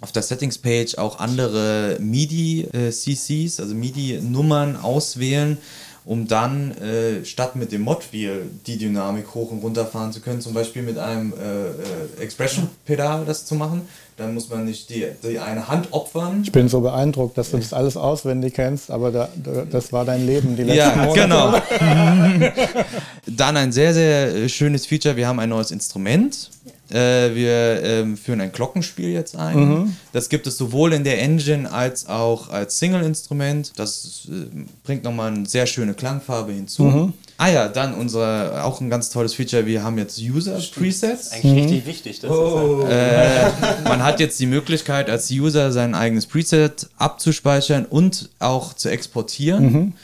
B: auf der Settings-Page auch andere MIDI-CCs, also MIDI-Nummern auswählen, um dann äh, statt mit dem Mod-Wheel die Dynamik hoch und runter fahren zu können, zum Beispiel mit einem äh, äh, Expression-Pedal das zu machen. Dann muss man nicht die, die eine Hand opfern.
A: Ich bin so beeindruckt, dass du das alles auswendig kennst, aber da, da, das war dein Leben die letzten
B: Ja,
A: Monate.
B: genau. Dann ein sehr, sehr äh, schönes Feature. Wir haben ein neues Instrument. Äh, wir ähm, führen ein Glockenspiel jetzt ein. Das gibt es sowohl in der Engine als auch als Single-Instrument. Das äh, bringt nochmal eine sehr schöne Klangfarbe hinzu. Ah ja, dann unser, auch ein ganz tolles Feature. Wir haben jetzt User-Presets.
F: Eigentlich richtig wichtig. Das
B: Man hat jetzt die Möglichkeit, als User sein eigenes Preset abzuspeichern und auch zu exportieren.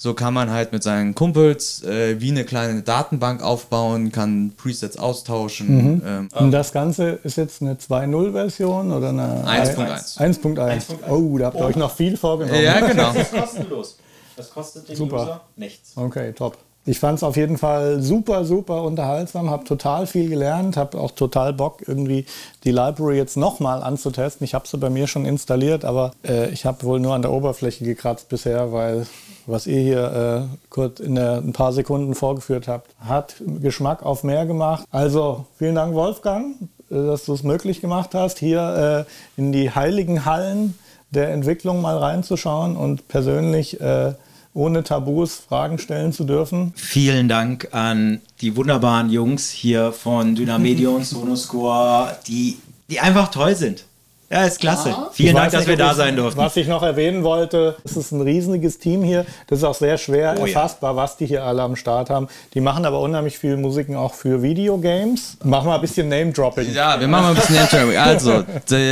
B: So kann man halt mit seinen Kumpels äh, wie eine kleine Datenbank aufbauen, kann Presets austauschen. Ähm,
A: Und das Ganze ist jetzt eine 2.0-Version oder eine
B: 1.1.
A: 1.1. Oh, da habt ihr euch noch viel vorgenommen.
B: ja, genau.
F: ist kostenlos. Das kostet den
A: Super.
F: User nichts.
A: Okay, top. Ich fand es auf jeden Fall super, super unterhaltsam, habe total viel gelernt, habe auch total Bock, irgendwie die Library jetzt nochmal anzutesten. Ich habe sie bei mir schon installiert, aber äh, ich habe wohl nur an der Oberfläche gekratzt bisher, weil was ihr hier äh, kurz in der, ein paar Sekunden vorgeführt habt, hat Geschmack auf mehr gemacht. Also vielen Dank, Wolfgang, äh, dass du es möglich gemacht hast, hier äh, in die heiligen Hallen der Entwicklung mal reinzuschauen und persönlich äh, ohne Tabus Fragen stellen zu dürfen.
G: Vielen Dank an die wunderbaren Jungs hier von Dynamedion, Sonoscore, die, die einfach toll sind. Ja, ist klasse. Vielen
A: Ich
G: Dank, dass
A: nicht,
G: wir da
A: ich-
G: sein durften.
A: Was ich noch erwähnen wollte, es ist ein riesiges Team hier. Das ist auch sehr schwer
G: Oh ja.
A: erfassbar, was die hier alle am Start haben. Die machen aber unheimlich viel Musiken auch für Videogames. Machen wir ein bisschen Name-Dropping.
B: Ja, wir machen mal ein bisschen Name-Dropping. Also,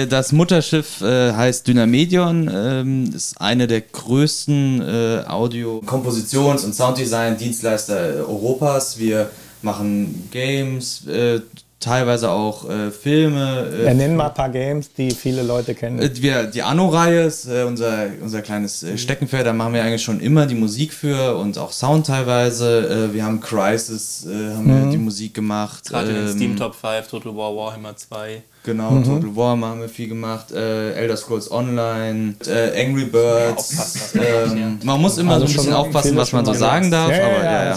B: das Mutterschiff äh, heißt Dynamedion, ähm, ist eine der größten äh, Audio-Kompositions- und Sounddesign-Dienstleister äh, Europas. Wir machen Games, äh, teilweise auch äh, Filme. Äh,
A: Ja, nenn mal ein paar Games, die viele Leute kennen.
B: äh, wir, die Anno-Reihe ist äh, unser, unser kleines äh, Steckenpferd, da machen wir eigentlich schon immer die Musik für und auch Sound teilweise. Äh, wir haben Crisis, äh, haben wir die Musik gemacht.
F: Gerade in den
B: Ähm,
F: Steam Top 5, Total War Warhammer 2.
B: Genau, Total War haben wir viel gemacht, äh, Elder Scrolls Online, äh, Angry Birds.
F: man
B: ähm, man muss immer
A: Also
B: so ein bisschen aufpassen, was man so sagen darf.
A: Ja, ja,
B: aber
A: ja,
B: ja,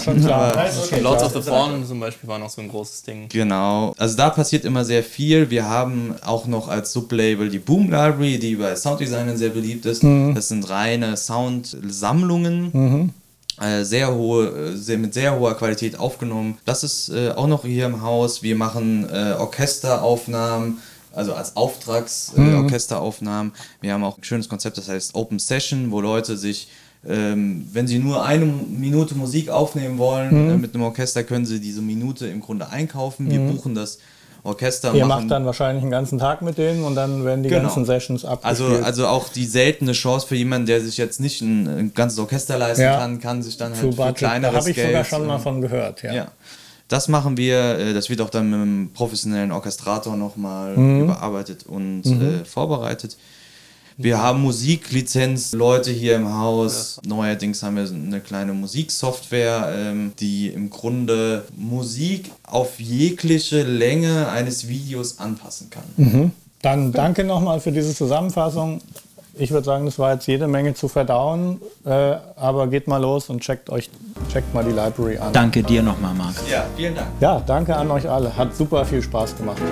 B: ja.
F: Lords of the Fallen zum Beispiel war noch so ein großes Ding.
B: Genau, also da passiert immer sehr viel. Wir haben auch noch als Sublabel die Boom Library, die bei Sounddesignern sehr beliebt ist. Das sind reine Soundsammlungen. Äh, sehr hohe, äh, sehr, mit sehr hoher Qualität aufgenommen. Das ist äh, auch noch hier im Haus. Wir machen äh, Orchesteraufnahmen, also als Auftragsorchesteraufnahmen. Äh, Orchesteraufnahmen. Wir haben auch ein schönes Konzept, das heißt Open Session, wo Leute sich ähm, wenn sie nur eine Minute Musik aufnehmen wollen äh, mit einem Orchester, können sie diese Minute im Grunde einkaufen. Wir buchen das Orchester.
A: Ihr
B: machen
A: macht dann wahrscheinlich einen ganzen Tag mit denen und dann werden die
B: Genau.
A: ganzen Sessions
B: also,
A: abgespielt.
B: also auch die seltene Chance für jemanden, der sich jetzt nicht ein, ein ganzes Orchester leisten
A: Ja.
B: kann, kann sich dann
A: Zu
B: halt für
A: Budget.
B: kleineres
A: Da habe ich
B: Geld,
A: sogar schon mal
B: ähm,
A: von gehört. Ja.
B: Ja. Das machen wir, äh, das wird auch dann mit einem professionellen Orchestrator nochmal
A: Mhm.
B: überarbeitet und äh, vorbereitet. Wir haben Musiklizenz, Leute hier im Haus. Neuerdings haben wir eine kleine Musiksoftware, ähm, die im Grunde Musik auf jegliche Länge eines Videos anpassen kann.
A: Dann danke nochmal für diese Zusammenfassung. Ich würde sagen, das war jetzt jede Menge zu verdauen, äh, aber geht mal los und checkt euch checkt mal die Library an.
G: Danke dir nochmal, Marc.
B: Ja, vielen Dank.
A: Ja, danke an euch alle. Hat super viel Spaß gemacht.